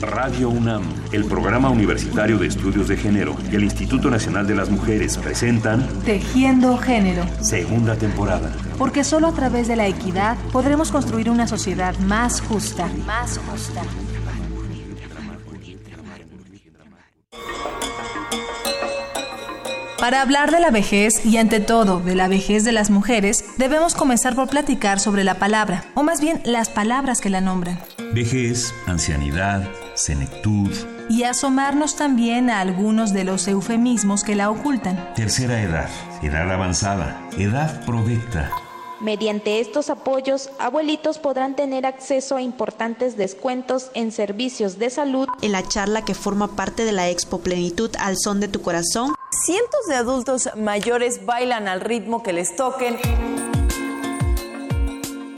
Radio UNAM, el Programa Universitario de Estudios de Género y el Instituto Nacional de las Mujeres presentan Tejiendo Género. Segunda temporada. Porque solo a través de la equidad podremos construir una sociedad más justa. Más justa. Para hablar de la vejez y ante todo de la vejez de las mujeres, debemos comenzar por platicar sobre la palabra, o más bien las palabras que la nombran. Vejez, ancianidad, senectud. Y asomarnos también a algunos de los eufemismos que la ocultan. Tercera edad, edad avanzada, edad provecta. Mediante estos apoyos, abuelitos podrán tener acceso a importantes descuentos en servicios de salud. En la charla que forma parte de la Expo Plenitud al Son de tu Corazón, cientos de adultos mayores bailan al ritmo que les toquen.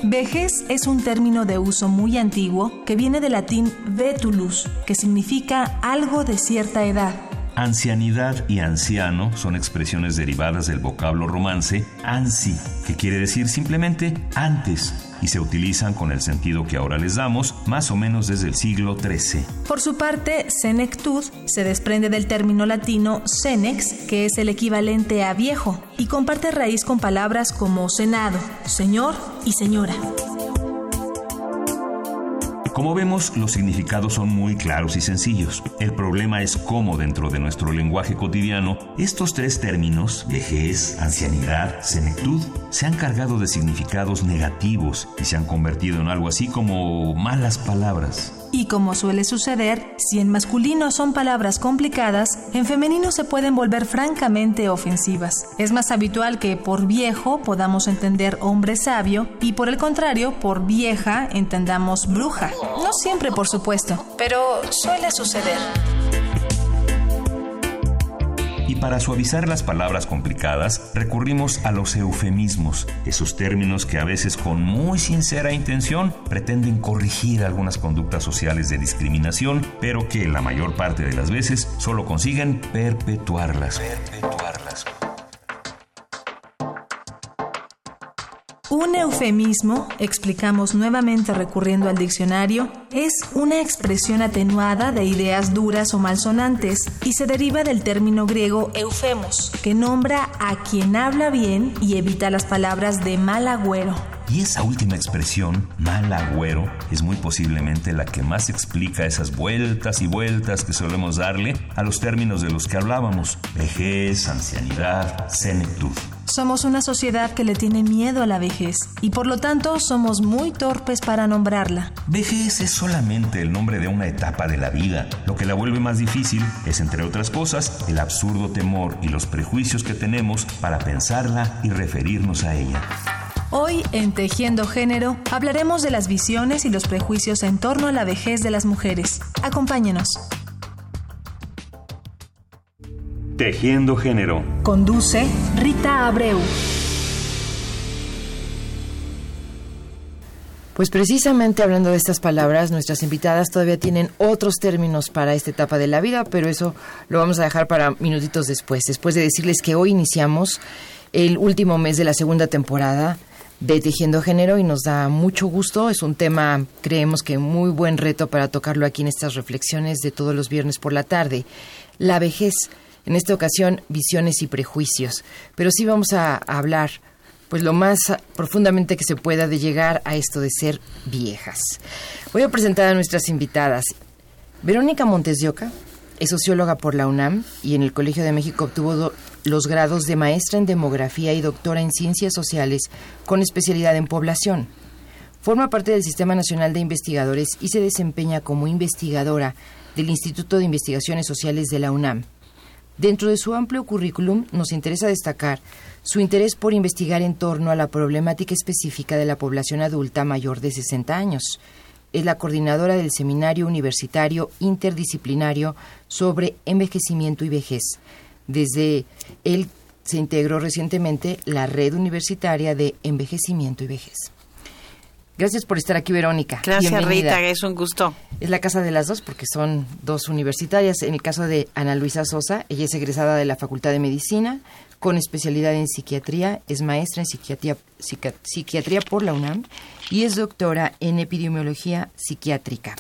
Vejez es un término de uso muy antiguo que viene del latín vetulus, que significa algo de cierta edad. Ancianidad y anciano son expresiones derivadas del vocablo romance ansi, que quiere decir simplemente antes, y se utilizan con el sentido que ahora les damos, más o menos desde el siglo XIII. Por su parte, senectud se desprende del término latino senex, que es el equivalente a viejo, y comparte raíz con palabras como senado, señor y señora. Como vemos, los significados son muy claros y sencillos. El problema es cómo dentro de nuestro lenguaje cotidiano estos tres términos, vejez, ancianidad, senectud, se han cargado de significados negativos y se han convertido en algo así como malas palabras. Y como suele suceder, si en masculino son palabras complicadas, en femenino se pueden volver francamente ofensivas. Es más habitual que por viejo podamos entender hombre sabio y por el contrario, por vieja entendamos bruja. No siempre, por supuesto, pero suele suceder. Y para suavizar las palabras complicadas, recurrimos a los eufemismos, esos términos que a veces con muy sincera intención pretenden corregir algunas conductas sociales de discriminación, pero que la mayor parte de las veces solo consiguen perpetuarlas. Un eufemismo, explicamos nuevamente recurriendo al diccionario, es una expresión atenuada de ideas duras o malsonantes y se deriva del término griego eufemos, que nombra a quien habla bien y evita las palabras de mal agüero. Y esa última expresión, mal agüero, es muy posiblemente la que más explica esas vueltas y vueltas que solemos darle a los términos de los que hablábamos, vejez, ancianidad, senectud. Somos una sociedad que le tiene miedo a la vejez y por lo tanto somos muy torpes para nombrarla. Vejez es solamente el nombre de una etapa de la vida. Lo que la vuelve más difícil es, entre otras cosas, el absurdo temor y los prejuicios que tenemos para pensarla y referirnos a ella. Hoy en Tejiendo Género hablaremos de las visiones y los prejuicios en torno a la vejez de las mujeres. Acompáñenos. Tejiendo Género. Conduce Rita Abreu. Pues precisamente hablando de estas palabras, nuestras invitadas todavía tienen otros términos para esta etapa de la vida, pero eso lo vamos a dejar para minutitos después, después de decirles que hoy iniciamos el último mes de la segunda temporada de Tejiendo Género y nos da mucho gusto. Es un tema, creemos que muy buen reto para tocarlo aquí en estas reflexiones de todos los viernes por la tarde. La vejez, en esta ocasión, visiones y prejuicios. Pero sí vamos a, hablar, pues lo más profundamente que se pueda de llegar a esto de ser viejas. Voy a presentar a nuestras invitadas. Verónica Montes es socióloga por la UNAM y en el Colegio de México obtuvo los grados de maestra en demografía y doctora en ciencias sociales con especialidad en población. Forma parte del Sistema Nacional de Investigadores y se desempeña como investigadora del Instituto de Investigaciones Sociales de la UNAM. Dentro de su amplio currículum nos interesa destacar su interés por investigar en torno a la problemática específica de la población adulta mayor de 60 años. Es la coordinadora del Seminario Universitario Interdisciplinario sobre Envejecimiento y Vejez. Desde él se integró recientemente la Red Universitaria de Envejecimiento y Vejez. Gracias por estar aquí, Verónica. Gracias, Rita, es un gusto. Es la casa de las dos porque son dos universitarias. En el caso de Ana Luisa Sosa, ella es egresada de la Facultad de Medicina con especialidad en psiquiatría, es maestra en psiquiatría, psiquiatría por la UNAM y es doctora en epidemiología psiquiátrica.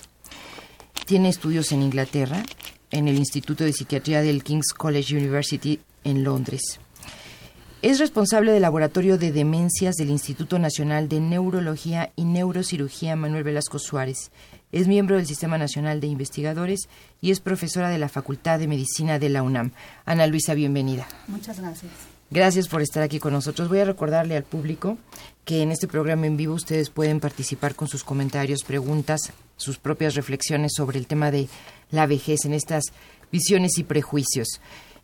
tiene estudios en Inglaterra, en el Instituto de Psiquiatría del King's College University en Londres. Es responsable del Laboratorio de Demencias del Instituto Nacional de Neurología y Neurocirugía Manuel Velasco Suárez. Es miembro del Sistema Nacional de Investigadores y es profesora de la Facultad de Medicina de la UNAM. Ana Luisa, bienvenida. Muchas gracias. Gracias por estar aquí con nosotros. Voy a recordarle al público que en este programa en vivo ustedes pueden participar con sus comentarios, preguntas, sus propias reflexiones sobre el tema de la vejez en estas visiones y prejuicios.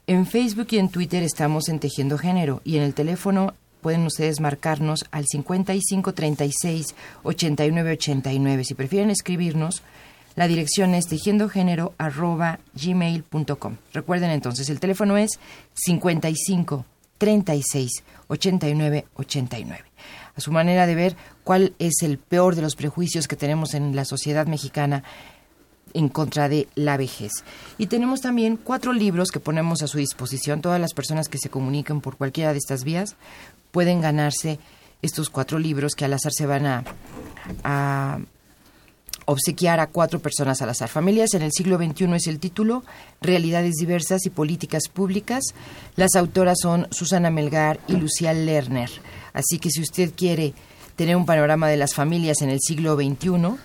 En Facebook y en Twitter estamos en Tejiendo Género y en el teléfono pueden ustedes marcarnos al 5536 8989. Si prefieren escribirnos, la dirección es tejiendogénero@gmail.com. Recuerden entonces, el teléfono es 55 36 89 89. A su manera de ver cuál es el peor de los prejuicios que tenemos en la sociedad mexicana en contra de la vejez. Y tenemos también cuatro libros que ponemos a su disposición. Todas las personas que se comuniquen por cualquiera de estas vías pueden ganarse estos cuatro libros que al azar se van a, obsequiar a cuatro personas al azar. Familias en el siglo XXI es el título, Realidades diversas y políticas públicas. Las autoras son Susana Melgar y Lucía Lerner. Así que si usted quiere tener un panorama de las familias en el siglo XXI,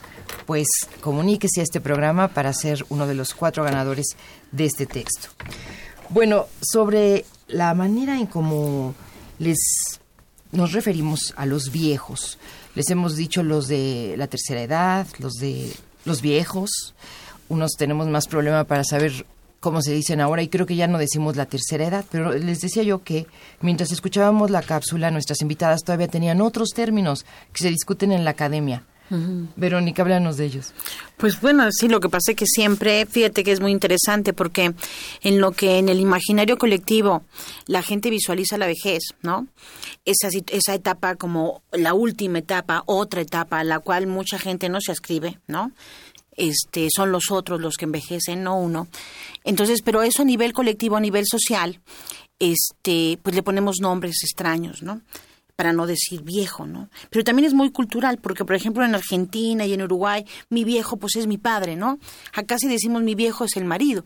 pues comuníquese a este programa para ser uno de los cuatro ganadores de este texto. Bueno, sobre la manera en cómo les nos referimos a los viejos. Les hemos dicho los de la tercera edad, los de los viejos. Unos tenemos más problema para saber cómo se dicen ahora y creo que ya no decimos la tercera edad, pero les decía yo que mientras escuchábamos la cápsula, nuestras invitadas todavía tenían otros términos que se discuten en la academia. Verónica, háblanos de ellos. Pues bueno, sí, lo que pasa es que siempre, fíjate que es muy interesante porque en lo que en el imaginario colectivo la gente visualiza la vejez, ¿no? Esa, esa etapa como la última etapa, otra etapa, a la cual mucha gente no se ascribe, ¿no? Este, son los otros los que envejecen, no uno. Entonces, pero eso a nivel colectivo, a nivel social, este, pues le ponemos nombres extraños, ¿no? Para no decir viejo, ¿no? Pero también es muy cultural, porque por ejemplo en Argentina y en Uruguay, mi viejo pues es mi padre, ¿no? Acá si decimos mi viejo es el marido.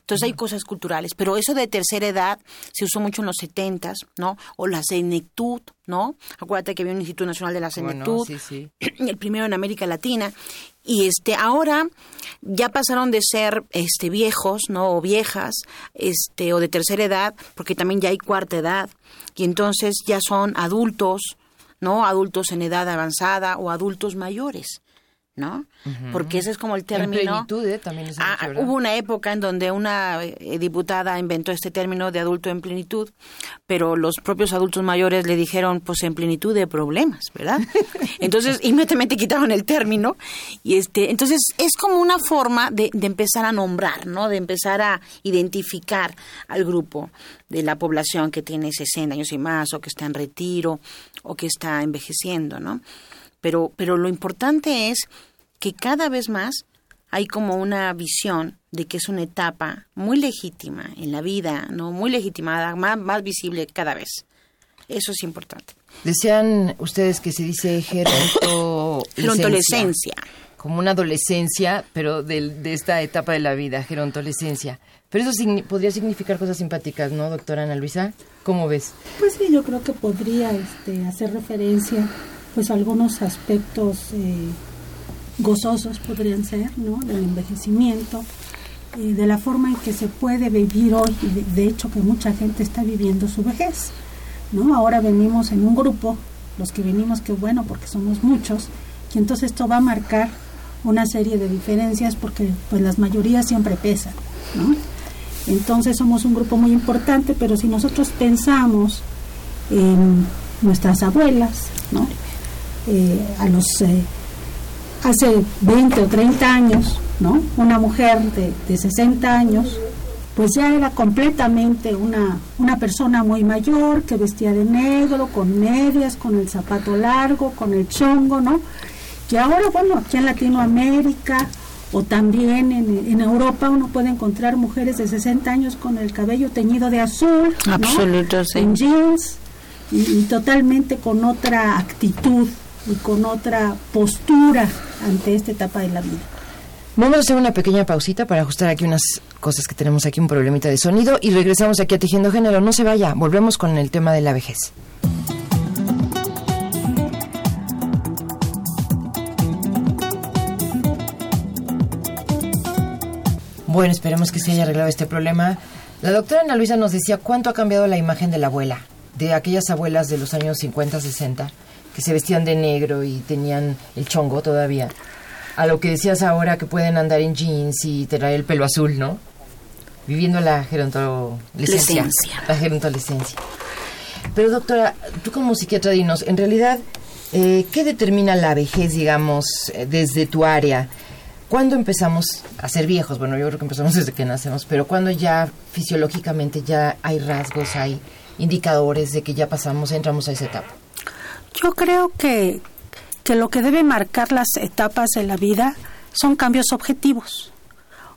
Entonces hay cosas culturales, pero eso de tercera edad se usó mucho en los setentas, ¿no? O la senectud, ¿no? Acuérdate que había un Instituto Nacional de la Senectud, el primero en América Latina, y este ahora ya pasaron de ser este viejos, ¿no? O viejas, este o de tercera edad, porque también ya hay cuarta edad y entonces ya son adultos, ¿no? Adultos en edad avanzada o adultos mayores. ¿No? Porque ese es como el término. plenitud, ¿eh? también es ah, hubo una época en donde una eh, diputada inventó este término de adulto en plenitud, pero los propios adultos mayores le dijeron, pues en plenitud de problemas, ¿verdad? Entonces inmediatamente quitaron el término y este, entonces es como una forma de, de empezar a nombrar, ¿no? De empezar a identificar al grupo de la población que tiene 60 años y más o que está en retiro o que está envejeciendo, ¿no? Pero, pero lo importante es que cada vez más hay como una visión de que es una etapa muy legítima en la vida, no muy legitimada, más, más visible cada vez. Eso es importante. Decían ustedes que se dice gerontolescencia. Como una adolescencia, pero de, de, esta etapa de la vida, gerontolescencia. Pero eso podría significar cosas simpáticas, ¿no, doctora Ana Luisa? ¿Cómo ves? Pues sí, yo creo que podría este, hacer referencia pues algunos aspectos eh, gozosos podrían ser, ¿no? Del envejecimiento, de la forma en que se puede vivir hoy, y de, hecho que mucha gente está viviendo su vejez, ¿no? Ahora venimos en un grupo, los que venimos, que bueno, porque somos muchos, y entonces esto va a marcar una serie de diferencias porque pues las mayorías siempre pesan, ¿no? Entonces somos un grupo muy importante, pero si nosotros pensamos en nuestras abuelas, ¿no? Eh, a los eh, hace 20 o 30 años, ¿no? Una mujer de, de 60 años, pues ya era completamente una, una persona muy mayor que vestía de negro, con medias, con el zapato largo, con el chongo, ¿no? Y ahora, bueno, aquí en Latinoamérica o también en, en Europa uno puede encontrar mujeres de 60 años con el cabello teñido de azul, Absoluto, sí. en jeans y, y totalmente con otra actitud y con otra postura ante esta etapa de la vida. Vamos a hacer una pequeña pausita para ajustar aquí unas cosas que tenemos aquí, un problemita de sonido y regresamos aquí a Tejiendo Género. No se vaya, volvemos con el tema de la vejez. Bueno, esperemos que se haya arreglado este problema. La doctora Ana Luisa nos decía cuánto ha cambiado la imagen de la abuela, de aquellas abuelas de los años 50, 60, que se vestían de negro y tenían el chongo todavía, a lo que decías ahora que pueden andar en jeans y traer el pelo azul, ¿no? Viviendo la gerontolescencia. La gerontolescencia. Pero doctora, tú como psiquiatra dinos, en realidad, eh, ¿qué determina la vejez, digamos, eh, desde tu área? ¿Cuándo empezamos a ser viejos? Bueno, yo creo que empezamos desde que nacemos, pero cuando ya fisiológicamente ya hay rasgos, hay indicadores de que ya pasamos, entramos a esa etapa. Yo creo que, que lo que debe marcar las etapas de la vida son cambios objetivos.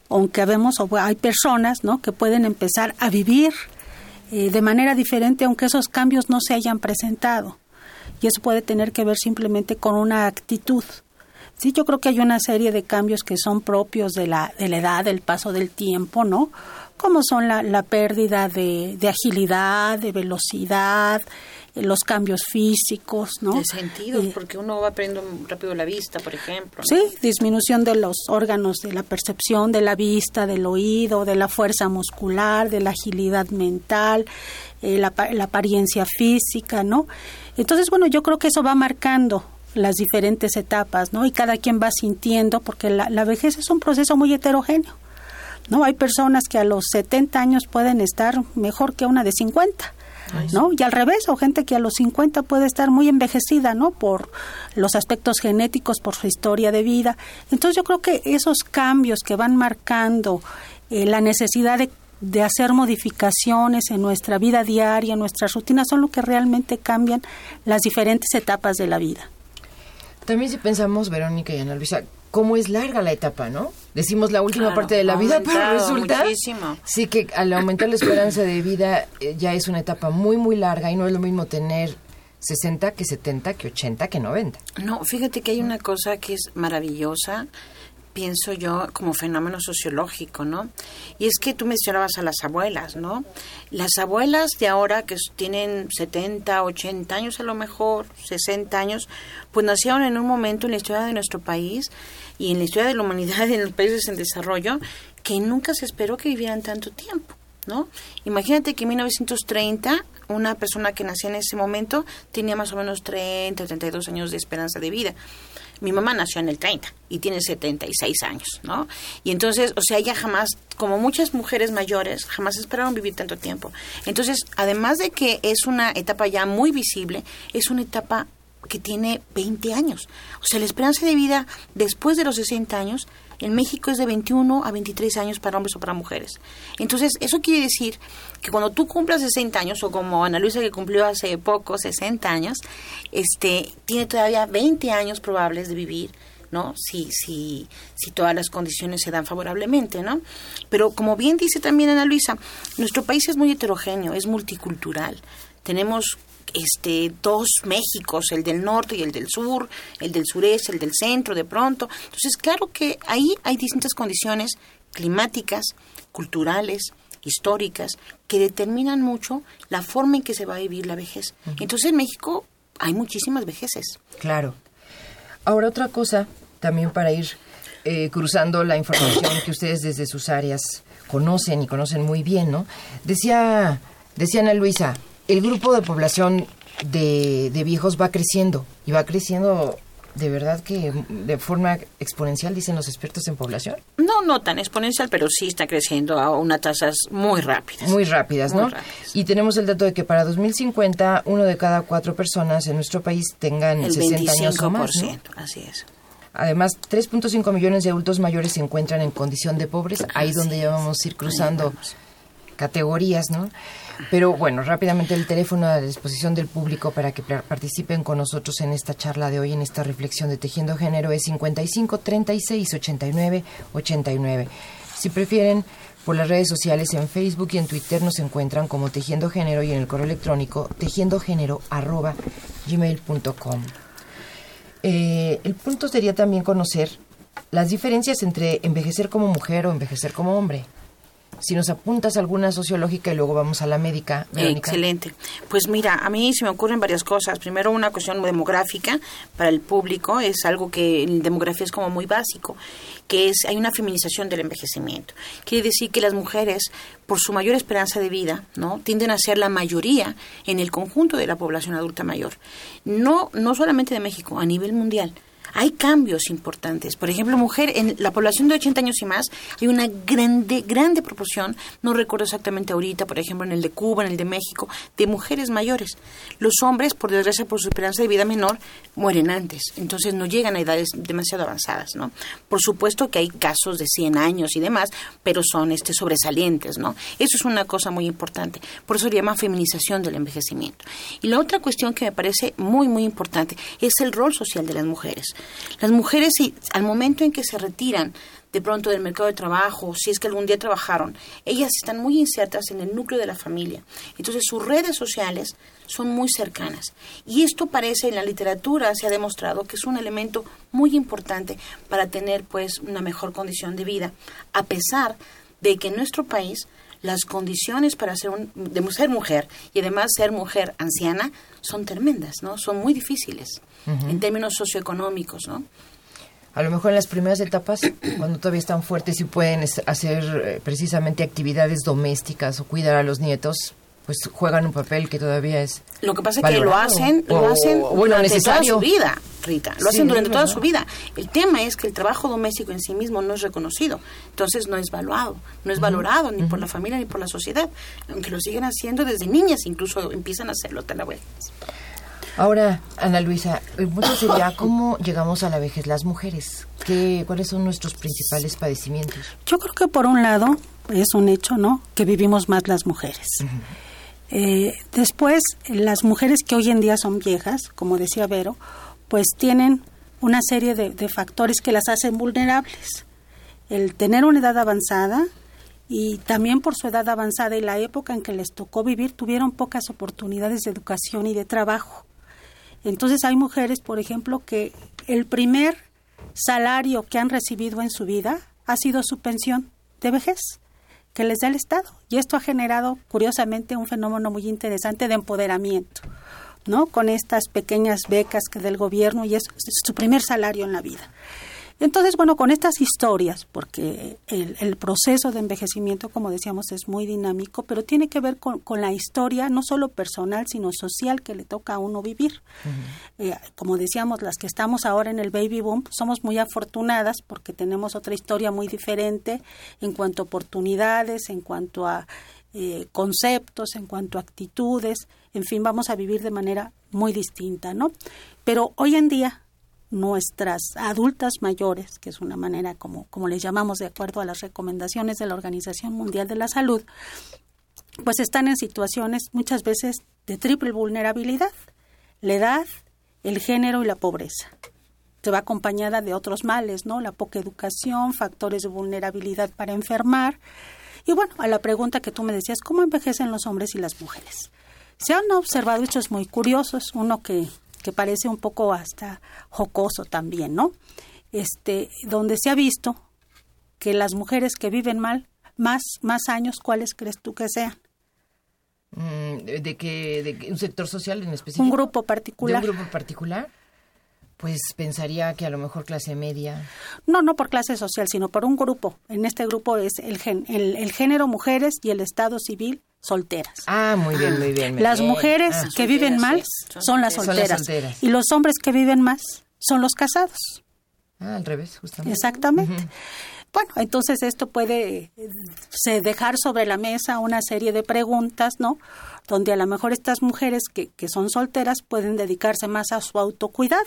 Aunque vemos, hay personas ¿no? que pueden empezar a vivir eh, de manera diferente, aunque esos cambios no se hayan presentado. Y eso puede tener que ver simplemente con una actitud. Sí, yo creo que hay una serie de cambios que son propios de la, de la edad, del paso del tiempo, ¿no? Como son la, la pérdida de, de, agilidad, de velocidad, eh, los cambios físicos, ¿no? De sentido, eh, porque uno va perdiendo rápido la vista, por ejemplo. ¿no? Sí, disminución de los órganos de la percepción, de la vista, del oído, de la fuerza muscular, de la agilidad mental, eh, la, la apariencia física, ¿no? Entonces, bueno, yo creo que eso va marcando las diferentes etapas, ¿no? Y cada quien va sintiendo, porque la, la, vejez es un proceso muy heterogéneo, ¿no? Hay personas que a los 70 años pueden estar mejor que una de 50, ¿no? Y al revés, o gente que a los 50 puede estar muy envejecida, ¿no? Por los aspectos genéticos, por su historia de vida. Entonces yo creo que esos cambios que van marcando eh, la necesidad de de hacer modificaciones en nuestra vida diaria, en nuestras rutinas, son lo que realmente cambian las diferentes etapas de la vida. También si pensamos, Verónica y Ana Luisa, cómo es larga la etapa, ¿no? Decimos la última Claro, parte de la vida, pero resulta muchísimo. sí que al aumentar la esperanza de vida eh, ya es una etapa muy muy larga y no es lo mismo tener 60 que 70 que 80 que 90. No, fíjate que hay una cosa que es maravillosa, pienso yo, como fenómeno sociológico, ¿no? Y es que tú mencionabas a las abuelas, ¿no? Las abuelas de ahora que tienen 70, 80 años a lo mejor, 60 años, pues nacieron en un momento en la historia de nuestro país y en la historia de la humanidad en los países en desarrollo que nunca se esperó que vivieran tanto tiempo. ¿No? Imagínate que en 1930 una persona que nacía en ese momento tenía más o menos 30, 32 años de esperanza de vida. Mi mamá nació en el 30 y tiene 76 años, ¿no? Y entonces, o sea, ella jamás, como muchas mujeres mayores, jamás esperaron vivir tanto tiempo. Entonces, además de que es una etapa ya muy visible, es una etapa que tiene 20 años. O sea, la esperanza de vida después de los 60 años en México es de 21 a 23 años para hombres o para mujeres. Entonces, eso quiere decir que cuando tú cumplas 60 años, o como Ana Luisa que cumplió hace poco 60 años, este, tiene todavía 20 años probables de vivir, ¿no? Si, si, si todas las condiciones se dan favorablemente, ¿no? Pero como bien dice también Ana Luisa, nuestro país es muy heterogéneo, es multicultural. Tenemos este dos Méxicos, el del norte y el del sur, el del sureste, el del centro, de pronto. Entonces, claro que ahí hay distintas condiciones climáticas, culturales, históricas, que determinan mucho la forma en que se va a vivir la vejez. Entonces, en México hay muchísimas vejeces. Claro. Ahora otra cosa, también para ir eh, cruzando la información que ustedes desde sus áreas conocen y conocen muy bien, ¿no? Decía, decía Ana Luisa, el grupo de población de, de viejos va creciendo y va creciendo de verdad que de forma exponencial, dicen los expertos en población. No, no tan exponencial, pero sí está creciendo a unas tasas muy rápidas. Muy rápidas, ¿no? Muy rápidas. Y tenemos el dato de que para 2050 uno de cada cuatro personas en nuestro país tengan El 60 años o más, ¿no? 25%, así es. Además, 3.5 millones de adultos mayores se encuentran en condición de pobres, ahí Así donde ya vamos a ir cruzando vamos. Categorías, ¿no? Pero bueno, rápidamente el teléfono a disposición del público para que participen con nosotros en esta charla de hoy, en esta reflexión de Tejiendo Género, es 55 36 89 89. Si prefieren, por las redes sociales en Facebook y en Twitter nos encuentran como Tejiendo Género y en el correo electrónico tejiendogénero arroba gmail.com. Eh, el punto sería también conocer las diferencias entre envejecer como mujer o envejecer como hombre si nos apuntas alguna sociológica y luego vamos a la médica. Excelente. Pues mira, a mí se me ocurren varias cosas. Primero, una cuestión demográfica para el público, es algo que en demografía es como muy básico, que es, hay una feminización del envejecimiento. Quiere decir que las mujeres, por su mayor esperanza de vida, ¿no? tienden a ser la mayoría en el conjunto de la población adulta mayor. No, no solamente de México, a nivel mundial hay cambios importantes. Por ejemplo, mujer, en la población de 80 años y más, hay una grande, grande proporción, no recuerdo exactamente ahorita, por ejemplo, en el de Cuba, en el de México, de mujeres mayores. Los hombres, por desgracia, por su esperanza de vida menor, mueren antes. Entonces no llegan a edades demasiado avanzadas, ¿no? Por supuesto que hay casos de 100 años y demás, pero son este, sobresalientes, ¿no? Eso es una cosa muy importante. Por eso se llama feminización del envejecimiento. Y la otra cuestión que me parece muy, muy importante es el rol social de las mujeres. Las mujeres, al momento en que se retiran de pronto del mercado de trabajo, si es que algún día trabajaron, ellas están muy insertas en el núcleo de la familia. Entonces sus redes sociales son muy cercanas. Y esto parece en la literatura, se ha demostrado que es un elemento muy importante para tener pues una mejor condición de vida, a pesar de que en nuestro país las condiciones para ser, un, de ser mujer y además ser mujer anciana son tremendas, ¿no? Son muy difíciles en términos socioeconómicos, ¿no? A lo mejor en las primeras etapas, cuando todavía están fuertes y pueden hacer eh, precisamente actividades domésticas o cuidar a los nietos, pues juegan un papel que todavía es lo que pasa es que lo hacen lo hacen durante toda su vida Rita. Lo hacen durante toda su vida. El tema es que el trabajo doméstico en sí mismo no es reconocido. Entonces no es valuado no es valorado ni por la familia ni por la sociedad. Aunque lo siguen haciendo desde niñas incluso empiezan a hacerlo hasta la Ahora, Ana Luisa, el punto sería cómo llegamos a la vejez las mujeres. ¿Qué, ¿Cuáles son nuestros principales padecimientos? Yo creo que por un lado es un hecho, ¿no? Que vivimos más las mujeres. Eh, después, las mujeres que hoy en día son viejas, como decía Vero, pues tienen una serie de, de factores que las hacen vulnerables. El tener una edad avanzada, y también por su edad avanzada y la época en que les tocó vivir tuvieron pocas oportunidades de educación y de trabajo. Entonces hay mujeres, por ejemplo, que el primer salario que han recibido en su vida ha sido su pensión de vejez que les da el Estado. Y esto ha generado, curiosamente, un fenómeno muy interesante de empoderamiento, ¿no? Con estas pequeñas becas que del gobierno y es su primer salario en la vida. Entonces, bueno, con estas historias, porque el, proceso de envejecimiento, como decíamos, es muy dinámico, pero tiene que ver con, la historia, no solo personal, sino social que le toca a uno vivir. Eh, como decíamos, las que estamos ahora en el baby boom, somos muy afortunadas porque tenemos otra historia muy diferente en cuanto a oportunidades, en cuanto a eh, conceptos, en cuanto a actitudes, en fin, vamos a vivir de manera muy distinta, ¿no? Pero hoy en día nuestras adultas mayores, que es una manera como, como les llamamos de acuerdo a las recomendaciones de la Organización Mundial de la Salud, pues están en situaciones muchas veces de triple vulnerabilidad, la edad, el género y la pobreza. Se va acompañada de otros males, ¿no? La poca educación, factores de vulnerabilidad para enfermar. Y bueno, a la pregunta que tú me decías, ¿cómo envejecen los hombres y las mujeres? Se han observado hechos muy curiosos. Uno que que parece un poco hasta jocoso también, ¿no? Este, donde se ha visto que las mujeres que viven mal más más años, ¿cuáles crees tú que sean? Mm, ¿De qué? ¿De un sector social en específico? Un grupo particular. un grupo particular? Pues pensaría que a lo mejor clase media. No, no por clase social, sino por un grupo. En este grupo es el, el género mujeres y el estado civil solteras. Ah, muy bien, muy bien. las mujeres ah. que viven mal son, las solteras, Y los hombres que viven más son los casados. Ah, al revés, justamente. Exactamente. Bueno, entonces esto puede se dejar sobre la mesa una serie de preguntas, ¿no? Donde a lo mejor estas mujeres que, que son solteras pueden dedicarse más a su autocuidado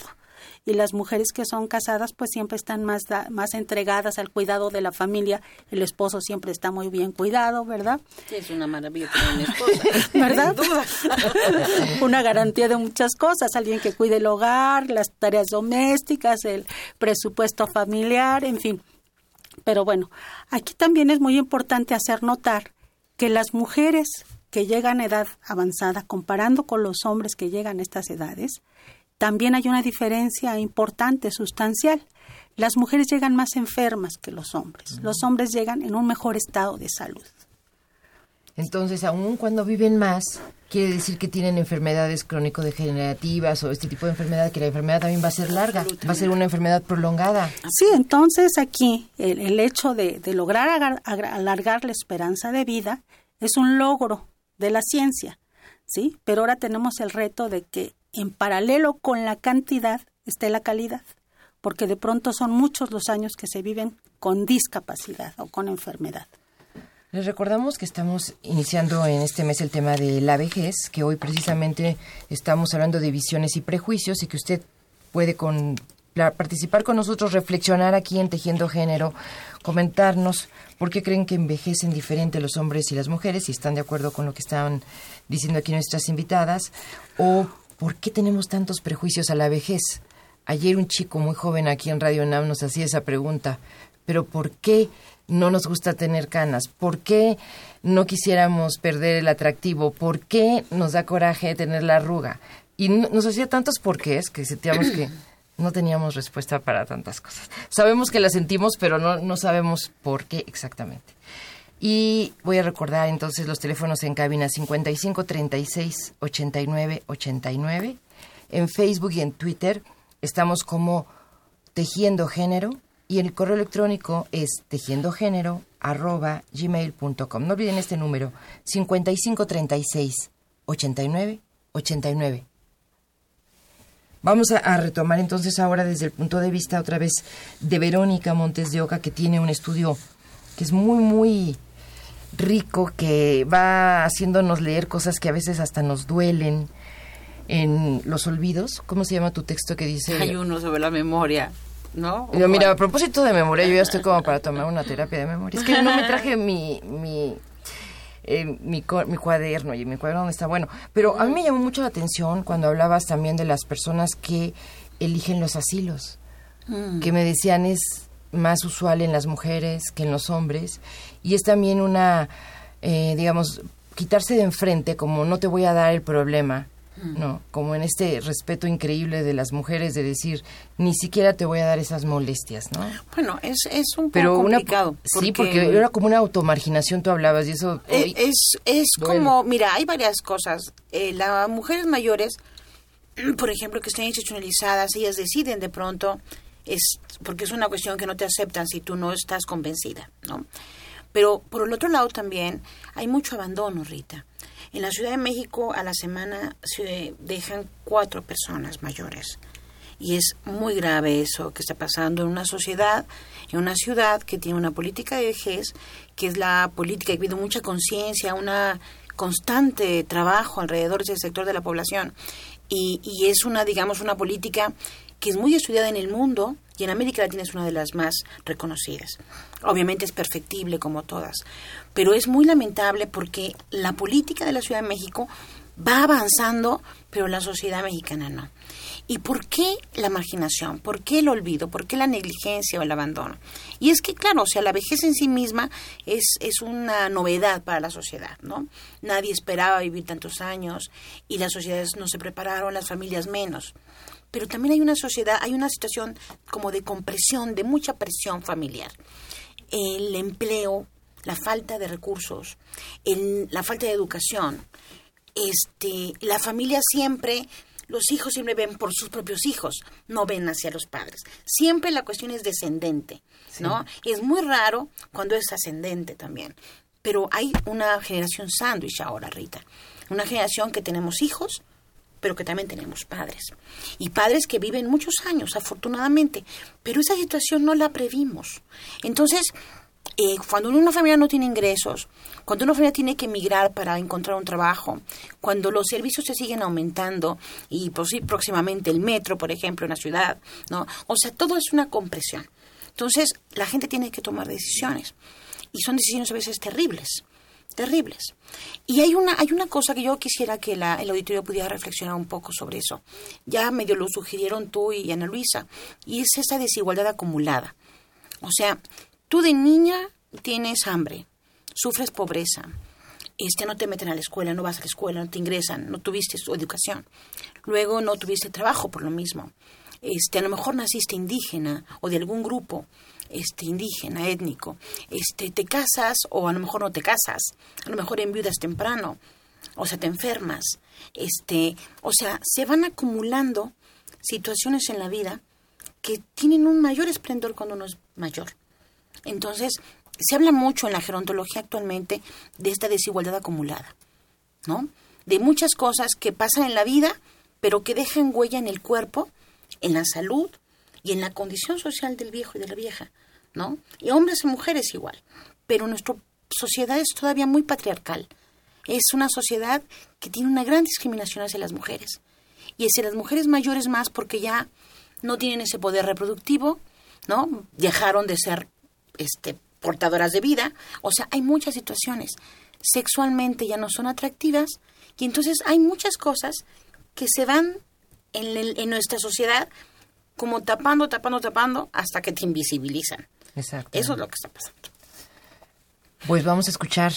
y las mujeres que son casadas pues siempre están más más entregadas al cuidado de la familia. El esposo siempre está muy bien cuidado verdad es una maravilla tener un esposo verdad una garantía de muchas cosas alguien que cuide el hogar las tareas domésticas el presupuesto familiar en fin. Pero bueno aquí también es muy importante hacer notar que las mujeres que llegan a edad avanzada comparando con los hombres que llegan a estas edades también hay una diferencia importante, sustancial. las mujeres llegan más enfermas que los hombres. Los hombres llegan en un mejor estado de salud. Entonces, aun cuando viven más, quiere decir que tienen enfermedades crónico-degenerativas o este tipo de enfermedad, que la enfermedad también va a ser larga, va a ser una enfermedad prolongada. Sí, entonces aquí el, hecho de, lograr alargar la esperanza de vida es un logro de la ciencia, ¿sí? Pero ahora tenemos el reto de que en paralelo con la cantidad esté la calidad, porque de pronto son muchos los años que se viven con discapacidad o con enfermedad. Les recordamos que estamos iniciando en este mes el tema de la vejez, que hoy precisamente estamos hablando de visiones y prejuicios y que usted puede con, participar con nosotros, reflexionar aquí en Tejiendo Género, comentarnos por qué creen que envejecen diferente los hombres y las mujeres, si están de acuerdo con lo que están diciendo aquí nuestras invitadas, o por qué tenemos tantos prejuicios a la vejez. Ayer un chico muy joven aquí en Radio NAM nos hacía esa pregunta, pero ¿por qué no nos gusta tener canas? ¿Por qué no quisiéramos perder el atractivo? ¿Por qué nos da coraje tener la arruga? Y nos hacía tantos porqués que sentíamos que no teníamos respuesta para tantas cosas. Sabemos que la sentimos, pero no, no sabemos por qué exactamente. Y voy a recordar entonces los teléfonos en cabina 55 36 89 89. En Facebook y en Twitter estamos como Tejiendo Género y el correo electrónico es tejiendogénero@gmail.com. No olviden este número 5536 89 89. Vamos a, retomar entonces ahora desde el punto de vista otra vez de Verónica Montes de Oca, que tiene un estudio que es muy, muy rico, que va haciéndonos leer cosas que a veces hasta nos duelen en los olvidos. ¿Cómo se llama tu texto que dice? Hay uno sobre la memoria. ¿no? Yo, mira, a propósito de memoria, yo ya estoy como para tomar una terapia de memoria. Es que no me traje mi, mi, eh, mi, mi, cuaderno y mi cuaderno está bueno. Pero a mí me llamó mucho la atención cuando hablabas también de las personas que eligen los asilos, mm. que me decían es más usual en las mujeres que en los hombres y es también una, eh, digamos, quitarse de enfrente como no te voy a dar el problema ¿no? Como en este respeto increíble de las mujeres de decir, ni siquiera te voy a dar esas molestias, ¿no? Bueno, es, es un poco complicado. Sí, porque era como una automarginación, tú hablabas, y eso... Eh, es, es como, mira, hay varias cosas. Eh, las mujeres mayores, por ejemplo, que estén institucionalizadas, ellas deciden de pronto, es porque es una cuestión que no te aceptan si tú no estás convencida, ¿no? Pero por el otro lado también hay mucho abandono, Rita. En la Ciudad de México a la semana se dejan cuatro personas mayores. Y es muy grave eso que está pasando en una sociedad, en una ciudad que tiene una política de vejez, que es la política que pide mucha conciencia, una constante trabajo alrededor de ese sector de la población. Y, y es una, digamos, una política que es muy estudiada en el mundo y en América Latina es una de las más reconocidas. Obviamente es perfectible como todas, pero es muy lamentable porque la política de la Ciudad de México va avanzando, pero la sociedad mexicana no. ¿Y por qué la marginación? ¿Por qué el olvido? ¿Por qué la negligencia o el abandono? Y es que, claro, o sea, la vejez en sí misma es, es una novedad para la sociedad, ¿no? Nadie esperaba vivir tantos años y las sociedades no se prepararon, las familias menos pero también hay una sociedad, hay una situación como de compresión, de mucha presión familiar. El empleo, la falta de recursos, la falta de educación, este, la familia siempre, los hijos siempre ven por sus propios hijos, no ven hacia los padres. Siempre la cuestión es descendente, ¿no? Es muy raro cuando es ascendente también. Pero hay una generación sándwich ahora, Rita. Una generación que tenemos hijos, pero que también tenemos padres. Y padres que viven muchos años, afortunadamente, pero esa situación no la previmos. Entonces, eh, cuando una familia no tiene ingresos, cuando una familia tiene que emigrar para encontrar un trabajo, cuando los servicios se siguen aumentando y próximamente el metro, por ejemplo, en la ciudad, ¿no? O sea, todo es una compresión. Entonces, la gente tiene que tomar decisiones y son decisiones a veces terribles terribles. Y hay una, hay una cosa que yo quisiera que la, el auditorio pudiera reflexionar un poco sobre eso. Ya medio lo sugirieron tú y Ana Luisa, y es esa desigualdad acumulada. O sea, tú de niña tienes hambre, sufres pobreza, este, no te meten a la escuela, no vas a la escuela, no te ingresan, no tuviste su educación. Luego no tuviste trabajo por lo mismo. este, a lo mejor naciste indígena o de algún grupo este indígena, étnico, este, te casas o a lo mejor no te casas, a lo mejor enviudas temprano, o sea, te enfermas, este, o sea, se van acumulando situaciones en la vida que tienen un mayor esplendor cuando uno es mayor. Entonces, se habla mucho en la gerontología actualmente de esta desigualdad acumulada, ¿no? De muchas cosas que pasan en la vida, pero que dejan huella en el cuerpo, en la salud y en la condición social del viejo y de la vieja, ¿no? Y hombres y mujeres igual. Pero nuestra sociedad es todavía muy patriarcal. Es una sociedad que tiene una gran discriminación hacia las mujeres. Y hacia las mujeres mayores más porque ya no tienen ese poder reproductivo, ¿no? Dejaron de ser este, portadoras de vida. O sea, hay muchas situaciones. Sexualmente ya no son atractivas y entonces hay muchas cosas que se van en, en nuestra sociedad como tapando, tapando, tapando hasta que te invisibilizan. Exacto. Eso es lo que está pasando. Pues vamos a escuchar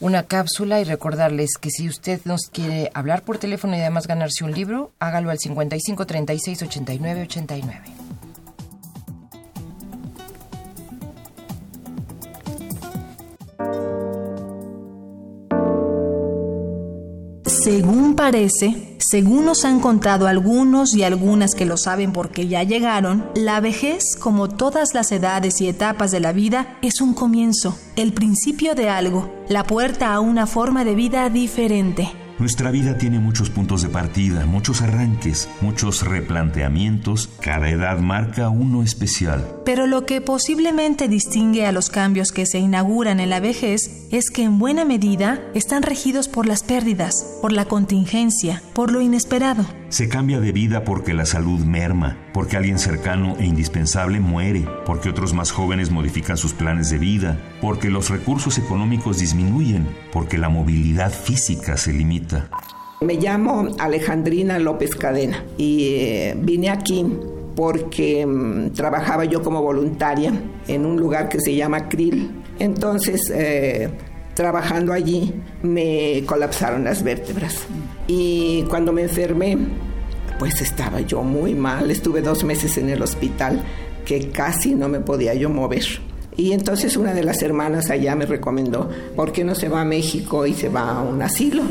una cápsula y recordarles que si usted nos quiere hablar por teléfono y además ganarse un libro, hágalo al 55 36 89 89. Según parece, según nos han contado algunos y algunas que lo saben porque ya llegaron, la vejez, como todas las edades y etapas de la vida, es un comienzo, el principio de algo, la puerta a una forma de vida diferente. Nuestra vida tiene muchos puntos de partida, muchos arranques, muchos replanteamientos, cada edad marca uno especial. Pero lo que posiblemente distingue a los cambios que se inauguran en la vejez es que en buena medida están regidos por las pérdidas, por la contingencia, por lo inesperado. Se cambia de vida porque la salud merma, porque alguien cercano e indispensable muere, porque otros más jóvenes modifican sus planes de vida, porque los recursos económicos disminuyen, porque la movilidad física se limita. Me llamo Alejandrina López Cadena y eh, vine aquí porque mm, trabajaba yo como voluntaria en un lugar que se llama Krill. Entonces, eh, trabajando allí, me colapsaron las vértebras. Y cuando me enfermé, pues estaba yo muy mal. Estuve dos meses en el hospital que casi no me podía yo mover. Y entonces una de las hermanas allá me recomendó, ¿por qué no se va a México y se va a un asilo?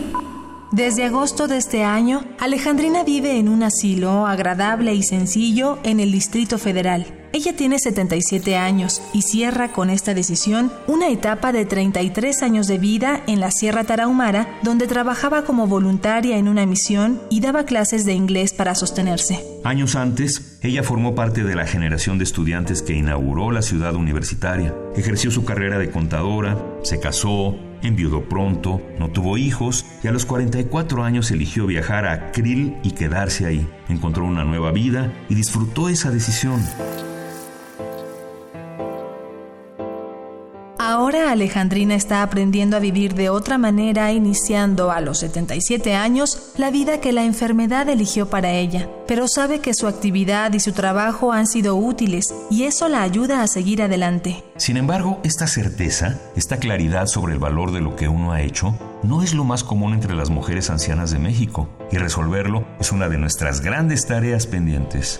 Desde agosto de este año, Alejandrina vive en un asilo agradable y sencillo en el Distrito Federal. Ella tiene 77 años y cierra con esta decisión una etapa de 33 años de vida en la Sierra Tarahumara, donde trabajaba como voluntaria en una misión y daba clases de inglés para sostenerse. Años antes, ella formó parte de la generación de estudiantes que inauguró la ciudad universitaria. Ejerció su carrera de contadora, se casó, enviudó pronto, no tuvo hijos y a los 44 años eligió viajar a Krill y quedarse ahí. Encontró una nueva vida y disfrutó esa decisión. Alejandrina está aprendiendo a vivir de otra manera, iniciando a los 77 años la vida que la enfermedad eligió para ella, pero sabe que su actividad y su trabajo han sido útiles y eso la ayuda a seguir adelante. Sin embargo, esta certeza, esta claridad sobre el valor de lo que uno ha hecho, no es lo más común entre las mujeres ancianas de México, y resolverlo es una de nuestras grandes tareas pendientes.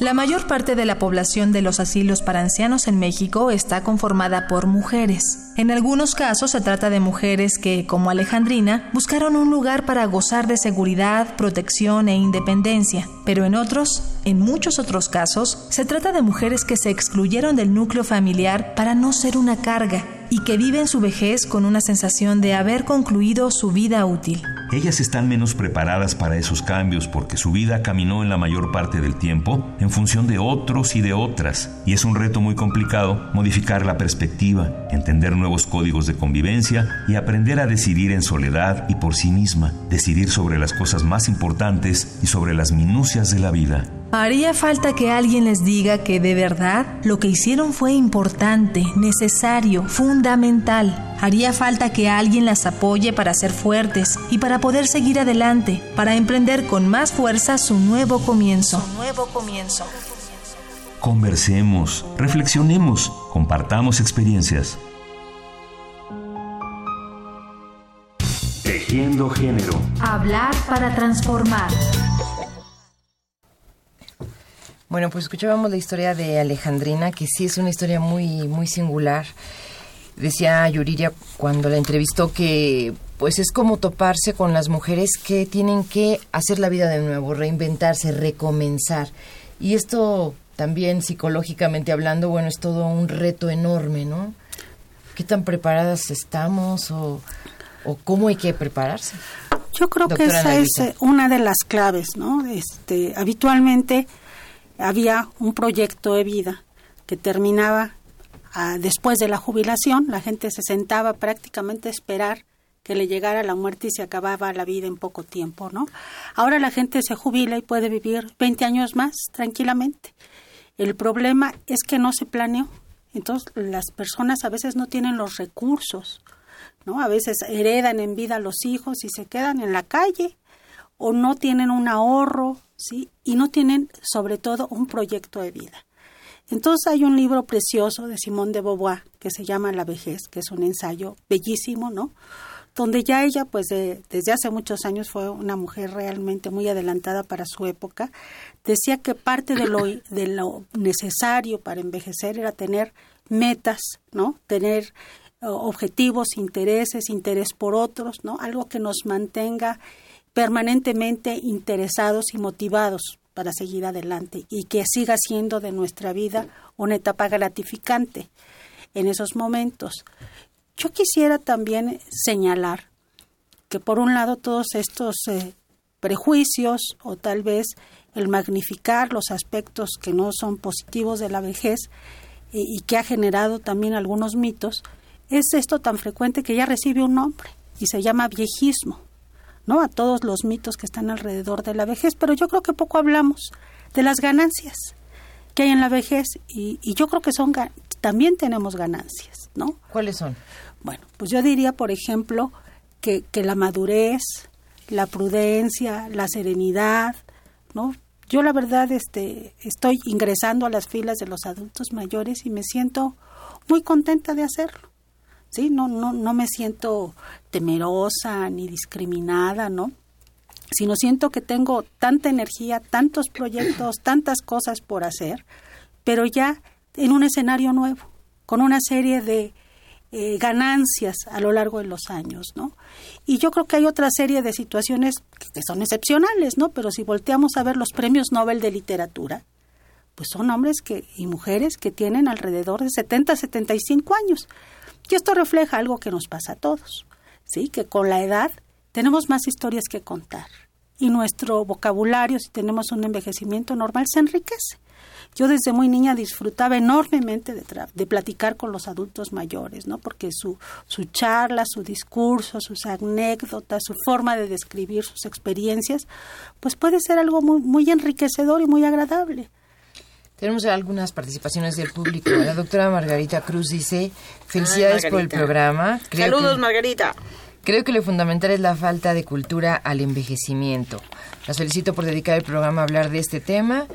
La mayor parte de la población de los asilos para ancianos en México está conformada por mujeres. En algunos casos se trata de mujeres que, como Alejandrina, buscaron un lugar para gozar de seguridad, protección e independencia, pero en otros, en muchos otros casos, se trata de mujeres que se excluyeron del núcleo familiar para no ser una carga y que viven su vejez con una sensación de haber concluido su vida útil. Ellas están menos preparadas para esos cambios porque su vida caminó en la mayor parte del tiempo en función de otros y de otras, y es un reto muy complicado modificar la perspectiva, entender nuevos códigos de convivencia y aprender a decidir en soledad y por sí misma, decidir sobre las cosas más importantes y sobre las minucias de la vida. Haría falta que alguien les diga que de verdad lo que hicieron fue importante, necesario, fundamental. Haría falta que alguien las apoye para ser fuertes y para poder seguir adelante, para emprender con más fuerza su nuevo comienzo. nuevo comienzo. Conversemos, reflexionemos, compartamos experiencias. Género. Hablar para transformar. Bueno, pues escuchábamos la historia de Alejandrina, que sí es una historia muy, muy singular. Decía Yuriria cuando la entrevistó que pues es como toparse con las mujeres que tienen que hacer la vida de nuevo, reinventarse, recomenzar. Y esto también psicológicamente hablando, bueno, es todo un reto enorme, ¿no? ¿Qué tan preparadas estamos o, o cómo hay que prepararse? Yo creo que esa es eh, una de las claves, ¿no? Este, habitualmente había un proyecto de vida que terminaba ah, después de la jubilación, la gente se sentaba prácticamente a esperar que le llegara la muerte y se acababa la vida en poco tiempo, ¿no? Ahora la gente se jubila y puede vivir 20 años más tranquilamente. El problema es que no se planeó. Entonces las personas a veces no tienen los recursos, ¿no? A veces heredan en vida a los hijos y se quedan en la calle o no tienen un ahorro, ¿sí? Y no tienen sobre todo un proyecto de vida. Entonces hay un libro precioso de Simón de Beauvoir que se llama La vejez, que es un ensayo bellísimo, ¿no? Donde ya ella, pues desde hace muchos años fue una mujer realmente muy adelantada para su época, decía que parte de lo, de lo necesario para envejecer era tener metas, ¿no? Tener objetivos, intereses, interés por otros, ¿no? Algo que nos mantenga permanentemente interesados y motivados para seguir adelante y que siga siendo de nuestra vida una etapa gratificante en esos momentos. Yo quisiera también señalar que por un lado todos estos eh, prejuicios o tal vez el magnificar los aspectos que no son positivos de la vejez y, y que ha generado también algunos mitos, es esto tan frecuente que ya recibe un nombre y se llama viejismo. ¿no? a todos los mitos que están alrededor de la vejez, pero yo creo que poco hablamos de las ganancias que hay en la vejez y, yo creo que son también tenemos ganancias, ¿no? ¿Cuáles son? Bueno, pues yo diría, por ejemplo, que, que la madurez, la prudencia, la serenidad, ¿no? Yo la verdad este, estoy ingresando a las filas de los adultos mayores y me siento muy contenta de hacerlo. ¿Sí? No, no, no me siento temerosa ni discriminada, ¿no? Sino siento que tengo tanta energía, tantos proyectos, tantas cosas por hacer, pero ya en un escenario nuevo, con una serie de eh, ganancias a lo largo de los años, ¿no? Y yo creo que hay otra serie de situaciones que son excepcionales, ¿no? Pero si volteamos a ver los premios Nobel de literatura, pues son hombres que, y mujeres que tienen alrededor de 70, 75 años. Y esto refleja algo que nos pasa a todos, ¿sí? Que con la edad tenemos más historias que contar y nuestro vocabulario, si tenemos un envejecimiento normal, se enriquece. Yo desde muy niña disfrutaba enormemente de, de, platicar con los adultos mayores, ¿no? Porque su, su charla, su discurso, sus anécdotas, su forma de describir sus experiencias, pues puede ser algo muy, muy enriquecedor y muy agradable. Tenemos algunas participaciones del público. La doctora Margarita Cruz dice, felicidades por el programa. Saludos, Margarita. Creo que lo fundamental es la falta de cultura al envejecimiento. Las felicito por dedicar el programa a hablar de este tema,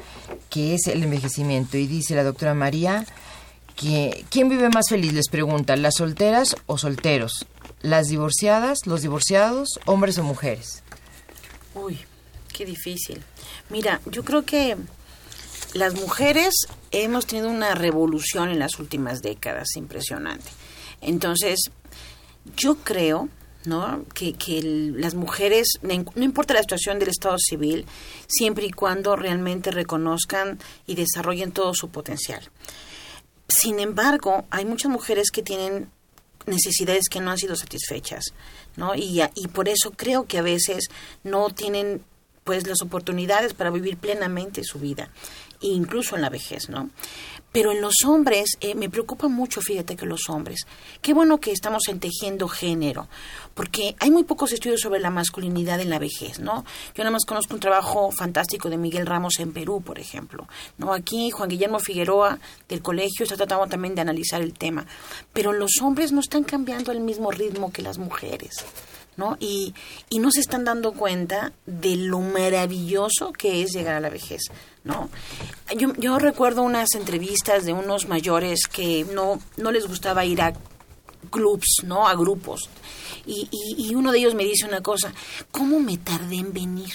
que es el envejecimiento. Y dice la doctora María que ¿quién vive más feliz? Les pregunta, ¿las solteras o solteros? ¿Las divorciadas, los divorciados, hombres o mujeres? Uy, qué difícil. Mira, yo creo que las mujeres hemos tenido una revolución en las últimas décadas impresionante. Entonces, yo creo ¿no? que, que las mujeres, no importa la situación del Estado civil, siempre y cuando realmente reconozcan y desarrollen todo su potencial. Sin embargo, hay muchas mujeres que tienen necesidades que no han sido satisfechas, ¿no? Y, y por eso creo que a veces no tienen pues las oportunidades para vivir plenamente su vida incluso en la vejez, ¿no? Pero en los hombres, eh, me preocupa mucho, fíjate que los hombres, qué bueno que estamos entejiendo género, porque hay muy pocos estudios sobre la masculinidad en la vejez, ¿no? Yo nada más conozco un trabajo fantástico de Miguel Ramos en Perú, por ejemplo, ¿no? Aquí Juan Guillermo Figueroa del colegio está tratando también de analizar el tema, pero los hombres no están cambiando al mismo ritmo que las mujeres. ¿No? Y, y no se están dando cuenta de lo maravilloso que es llegar a la vejez, ¿no? Yo, yo recuerdo unas entrevistas de unos mayores que no, no les gustaba ir a clubs, ¿no? A grupos. Y, y, y uno de ellos me dice una cosa, ¿cómo me tardé en venir?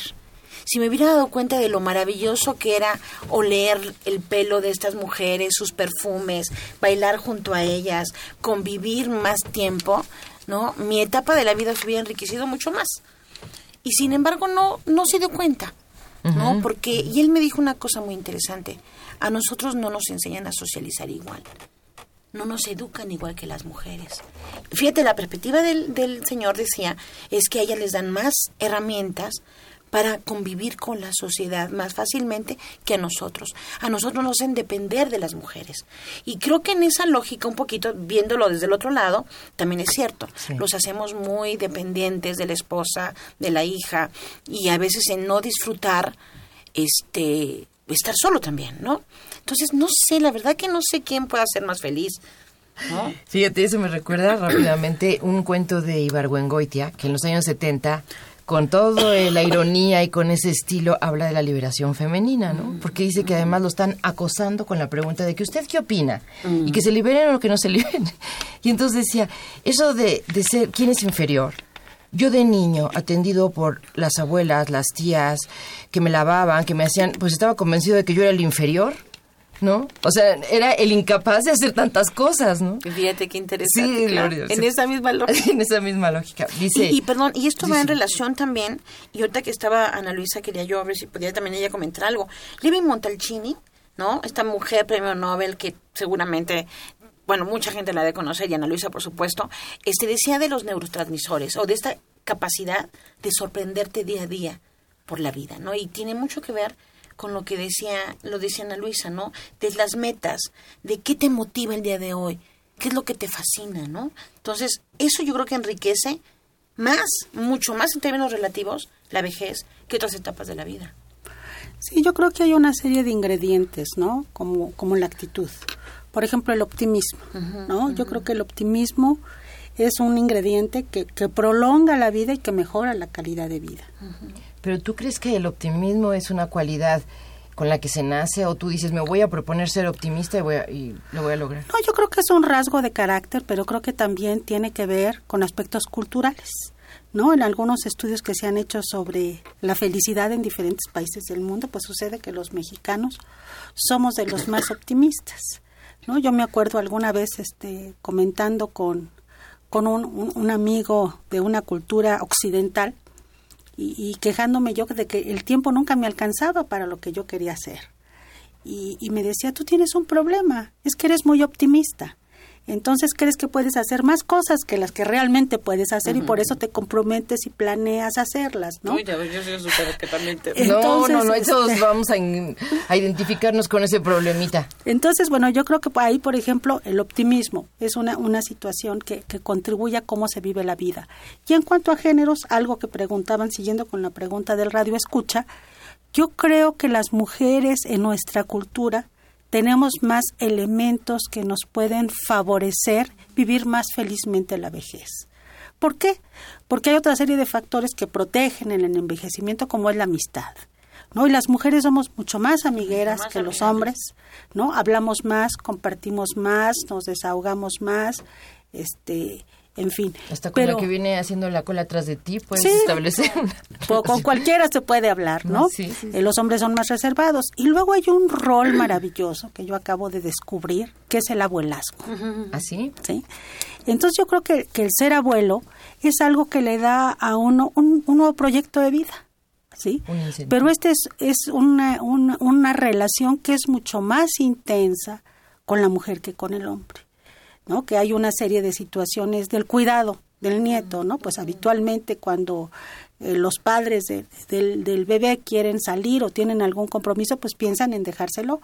si me hubiera dado cuenta de lo maravilloso que era oler el pelo de estas mujeres, sus perfumes, bailar junto a ellas, convivir más tiempo, ¿no? Mi etapa de la vida se hubiera enriquecido mucho más. Y sin embargo no, no se dio cuenta, ¿no? Porque, y él me dijo una cosa muy interesante, a nosotros no nos enseñan a socializar igual no nos educan igual que las mujeres. Fíjate, la perspectiva del, del Señor decía es que a ellas les dan más herramientas para convivir con la sociedad más fácilmente que a nosotros. A nosotros nos hacen depender de las mujeres. Y creo que en esa lógica, un poquito, viéndolo desde el otro lado, también es cierto. Los hacemos muy dependientes de la esposa, de la hija, y a veces en no disfrutar, este, estar solo también, ¿no? Entonces, no sé, la verdad que no sé quién pueda ser más feliz. ¿No? Fíjate, eso me recuerda rápidamente un cuento de Ibargüengoitia, que en los años 70 con todo la ironía y con ese estilo habla de la liberación femenina, ¿no? Porque dice que además lo están acosando con la pregunta de que usted qué opina y que se liberen o que no se liberen. Y entonces decía, eso de, de ser, ¿quién es inferior? Yo de niño, atendido por las abuelas, las tías, que me lavaban, que me hacían, pues estaba convencido de que yo era el inferior ¿no? O sea, era el incapaz de hacer tantas cosas, ¿no? Fíjate qué interesante. Sí, En esa misma lógica. en esa misma lógica. Dice, y, perdón, y esto va en relación también, y ahorita que estaba Ana Luisa, quería yo ver si podía también ella comentar algo. Living Montalcini, ¿no? Esta mujer premio Nobel que seguramente bueno, mucha gente la de conocer, y Ana Luisa, por supuesto, este decía de los neurotransmisores o de esta capacidad de sorprenderte día a día por la vida, ¿no? Y tiene mucho que ver con lo que decía, lo decía Ana Luisa, ¿no? De las metas, de qué te motiva el día de hoy, qué es lo que te fascina, ¿no? Entonces, eso yo creo que enriquece más, mucho más en términos relativos, la vejez que otras etapas de la vida. Sí, yo creo que hay una serie de ingredientes, ¿no? Como, como la actitud. Por ejemplo, el optimismo, ¿no? Yo creo que el optimismo es un ingrediente que, que, prolonga la vida y que mejora la calidad de vida. Pero tú crees que el optimismo es una cualidad con la que se nace o tú dices me voy a proponer ser optimista y, voy y lo voy a lograr? No, yo creo que es un rasgo de carácter, pero creo que también tiene que ver con aspectos culturales. ¿no? En algunos estudios que se han hecho sobre la felicidad en diferentes países del mundo, pues sucede que los mexicanos somos de los más optimistas, ¿no? Yo me acuerdo alguna vez este, comentando con, con un amigo de una cultura occidental y, quejándome yo de que el tiempo nunca me alcanzaba para lo que yo quería hacer. Y, y me decía, tú tienes un problema, es que eres muy optimista entonces crees que puedes hacer más cosas que las que realmente puedes hacer y por eso te comprometes y planeas hacerlas, ¿no? Uy, yo, soy súper que también te... no, no, no, eso este vamos a, identificarnos con ese problemita. Entonces, bueno, yo creo que ahí, por ejemplo, el optimismo es una, una situación que, que contribuye a cómo se vive la vida. Y en cuanto a géneros, algo que preguntaban, siguiendo con la pregunta del radio escucha, yo creo que las mujeres en nuestra cultura tenemos más elementos que nos pueden favorecer vivir más felizmente la vejez. ¿Por qué? Porque hay otra serie de factores que protegen en el envejecimiento como es la amistad. ¿no? Y las mujeres somos mucho más amigueras que los hombres, ¿no? Hablamos más, compartimos más, nos desahogamos más, este, en fin. Hasta con pero, la que viene haciendo la cola atrás de ti, puedes establecer. con cualquiera se puede hablar, ¿no? Sí, sí, eh, los hombres son más reservados. Y luego hay un rol maravilloso que yo acabo de descubrir, que es el abuelazgo. ¿Así? ¿Ah, sí. Entonces yo creo que, que, el ser abuelo es algo que le da a uno un, un nuevo proyecto de vida. ¿Sí? Pero este es, es una, una, una relación que es mucho más intensa con la mujer que con el hombre. ¿No? Que hay una serie de situaciones del cuidado del nieto, ¿no? Pues habitualmente cuando eh, los padres del, del bebé quieren salir o tienen algún compromiso, pues piensan en dejárselo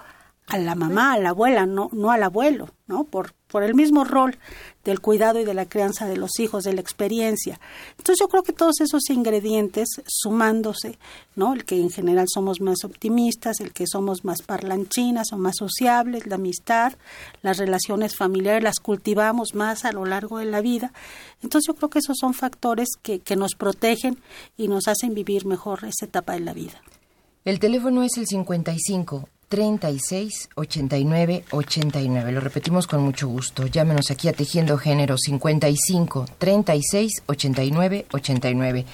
a la mamá, a la abuela, no, no al abuelo, ¿no? Por, por el mismo rol del cuidado y de la crianza de los hijos, de la experiencia. Entonces yo creo que todos esos ingredientes sumándose, ¿no? El que en general somos más optimistas, el que somos más parlanchinas o más sociables, la amistad, las relaciones familiares las cultivamos más a lo largo de la vida. Entonces yo creo que esos son factores que, que nos protegen y nos hacen vivir mejor esa etapa de la vida. El teléfono es el 55 36 89 89. Lo repetimos con mucho gusto. Llámenos aquí a Tejiendo Género 55 36 89 89.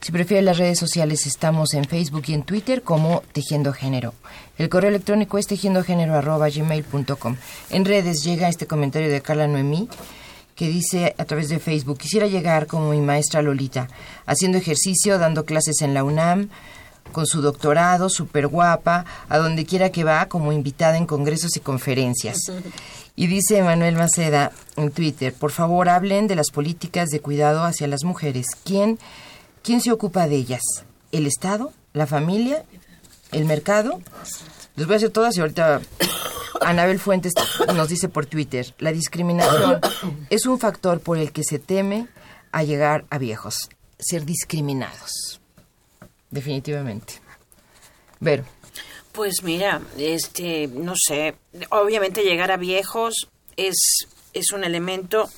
Si prefiere las redes sociales, estamos en Facebook y en Twitter como Tejiendo Género. El correo electrónico es tejiendogénero.gmail.com. En redes llega este comentario de Carla Noemí que dice a través de Facebook, quisiera llegar como mi maestra Lolita, haciendo ejercicio, dando clases en la UNAM, con su doctorado, súper guapa, a donde quiera que va, como invitada en congresos y conferencias. Y dice Manuel Maceda en Twitter, por favor hablen de las políticas de cuidado hacia las mujeres. ¿Quién, quién se ocupa de ellas? ¿El Estado? ¿La familia? ¿El mercado? Les voy a hacer todas y ahorita Anabel Fuentes nos dice por Twitter, la discriminación es un factor por el que se teme a llegar a viejos, ser discriminados definitivamente. Ver. Pues mira, este, no sé, obviamente llegar a viejos es, es un elemento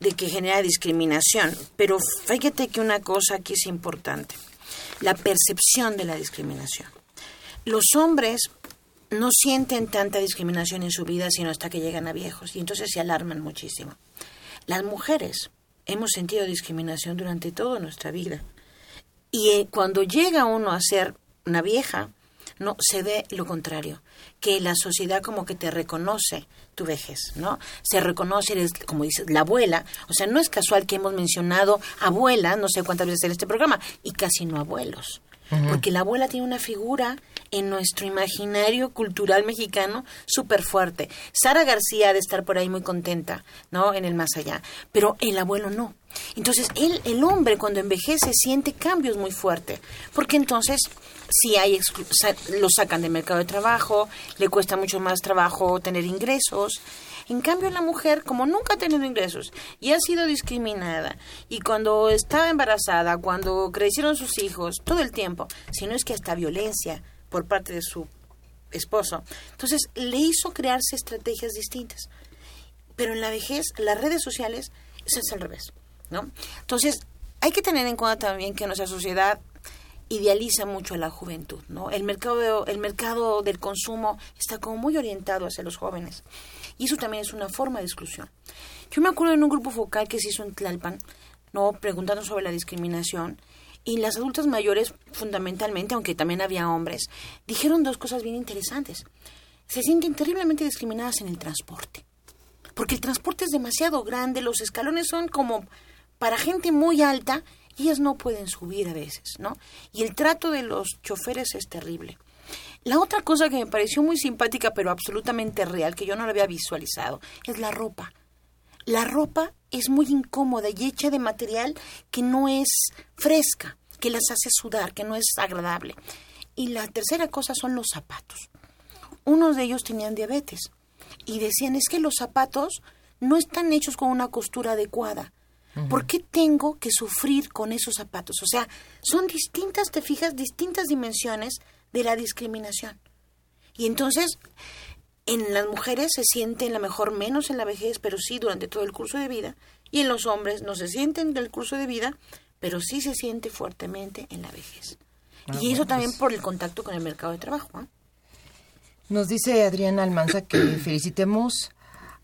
de que genera discriminación, pero fíjate que una cosa aquí es importante, la percepción de la discriminación. Los hombres no sienten tanta discriminación en su vida sino hasta que llegan a viejos y entonces se alarman muchísimo. Las mujeres hemos sentido discriminación durante toda nuestra vida y eh, cuando llega uno a ser una vieja, no se ve lo contrario, que la sociedad como que te reconoce tu vejez, ¿no? Se reconoce, eres, como dices, la abuela. O sea, no es casual que hemos mencionado abuela, no sé cuántas veces en este programa, y casi no abuelos. Porque la abuela tiene una figura en nuestro imaginario cultural mexicano súper fuerte. Sara García ha de estar por ahí muy contenta, ¿no? En el más allá. Pero el abuelo no. Entonces, él, el hombre cuando envejece siente cambios muy fuertes. Porque entonces, si hay lo sacan del mercado de trabajo, le cuesta mucho más trabajo tener ingresos. En cambio, la mujer, como nunca ha tenido ingresos y ha sido discriminada, y cuando estaba embarazada, cuando crecieron sus hijos, todo el tiempo, si no es que hasta violencia por parte de su esposo, entonces le hizo crearse estrategias distintas. Pero en la vejez, las redes sociales, es al revés, ¿no? Entonces, hay que tener en cuenta también que nuestra sociedad idealiza mucho a la juventud, ¿no? El mercado, el mercado del consumo está como muy orientado hacia los jóvenes. Y eso también es una forma de exclusión. Yo me acuerdo en un grupo focal que se hizo en Tlalpan, ¿no? preguntando sobre la discriminación, y las adultas mayores, fundamentalmente, aunque también había hombres, dijeron dos cosas bien interesantes. Se sienten terriblemente discriminadas en el transporte. Porque el transporte es demasiado grande, los escalones son como para gente muy alta ellas no pueden subir a veces, ¿no? Y el trato de los choferes es terrible. La otra cosa que me pareció muy simpática, pero absolutamente real, que yo no lo había visualizado, es la ropa. La ropa es muy incómoda y hecha de material que no es fresca, que las hace sudar, que no es agradable. Y la tercera cosa son los zapatos. Unos de ellos tenían diabetes y decían es que los zapatos no están hechos con una costura adecuada. ¿Por qué tengo que sufrir con esos zapatos? O sea, son distintas, te fijas, distintas dimensiones de la discriminación. Y entonces, en las mujeres se sienten la mejor menos en la vejez, pero sí durante todo el curso de vida, y en los hombres no se sienten del curso de vida, pero sí se siente fuertemente en la vejez. Ah, y eso también pues por el contacto con el mercado de trabajo. Nos dice Adriana Almanza que felicitemos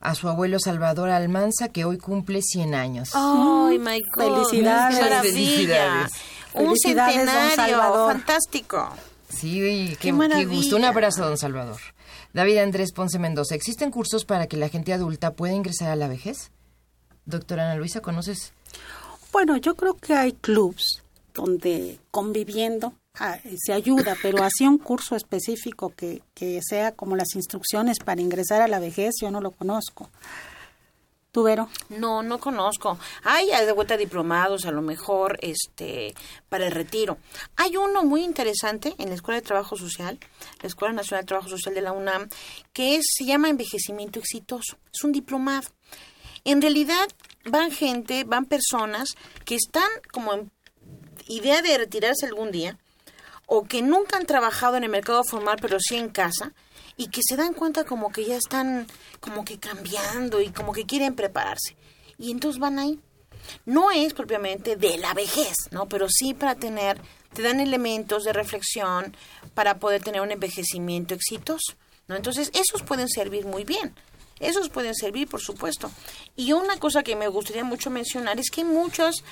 a su abuelo Salvador Almanza, que hoy cumple 100 años. ¡Ay, my Felicidades. Felicidades. Un centenario, fantástico. Sí, qué, qué, gusto. Un abrazo, don Salvador. David Andrés Ponce Mendoza, ¿existen cursos para que la gente adulta pueda ingresar a la vejez? Doctora Ana Luisa, ¿conoces? Bueno, yo creo que hay clubs donde conviviendo se ayuda, pero así un curso específico que, que sea como las instrucciones para ingresar a la vejez, yo no lo conozco. ¿Tú, No, no conozco. Hay de vuelta diplomados, a lo mejor, este, para el retiro. Hay uno muy interesante en la Escuela de Trabajo Social, la Escuela Nacional de Trabajo Social de la UNAM, que es, se llama Envejecimiento Exitoso. Es un diplomado. En realidad, van gente, van personas que están como en idea de retirarse algún día, o que nunca han trabajado en el mercado formal, pero sí en casa, y que se dan cuenta como que ya están como que cambiando y como que quieren prepararse. Y entonces van ahí. No es propiamente de la vejez, ¿no? Pero sí para tener te dan elementos de reflexión para poder tener un envejecimiento exitoso. ¿no? Entonces, esos pueden servir muy bien. Esos pueden servir, por supuesto. Y una cosa que me gustaría mucho mencionar es que muchos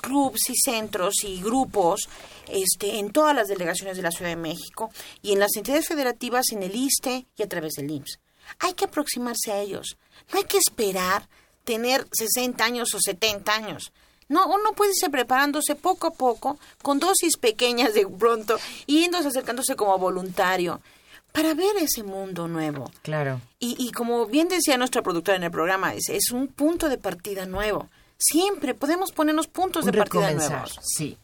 clubs y centros y grupos este, en todas las delegaciones de la Ciudad de México y en las entidades federativas en el ISTE y a través del IMSS. Hay que aproximarse a ellos. No hay que esperar tener 60 años o 70 años. No, uno puede irse preparándose poco a poco, con dosis pequeñas de pronto, y yéndose acercándose como voluntario para ver ese mundo nuevo. Claro. Y, y como bien decía nuestra productora en el programa, es, es un punto de partida nuevo. Siempre podemos ponernos puntos de partida nuevos. Sí.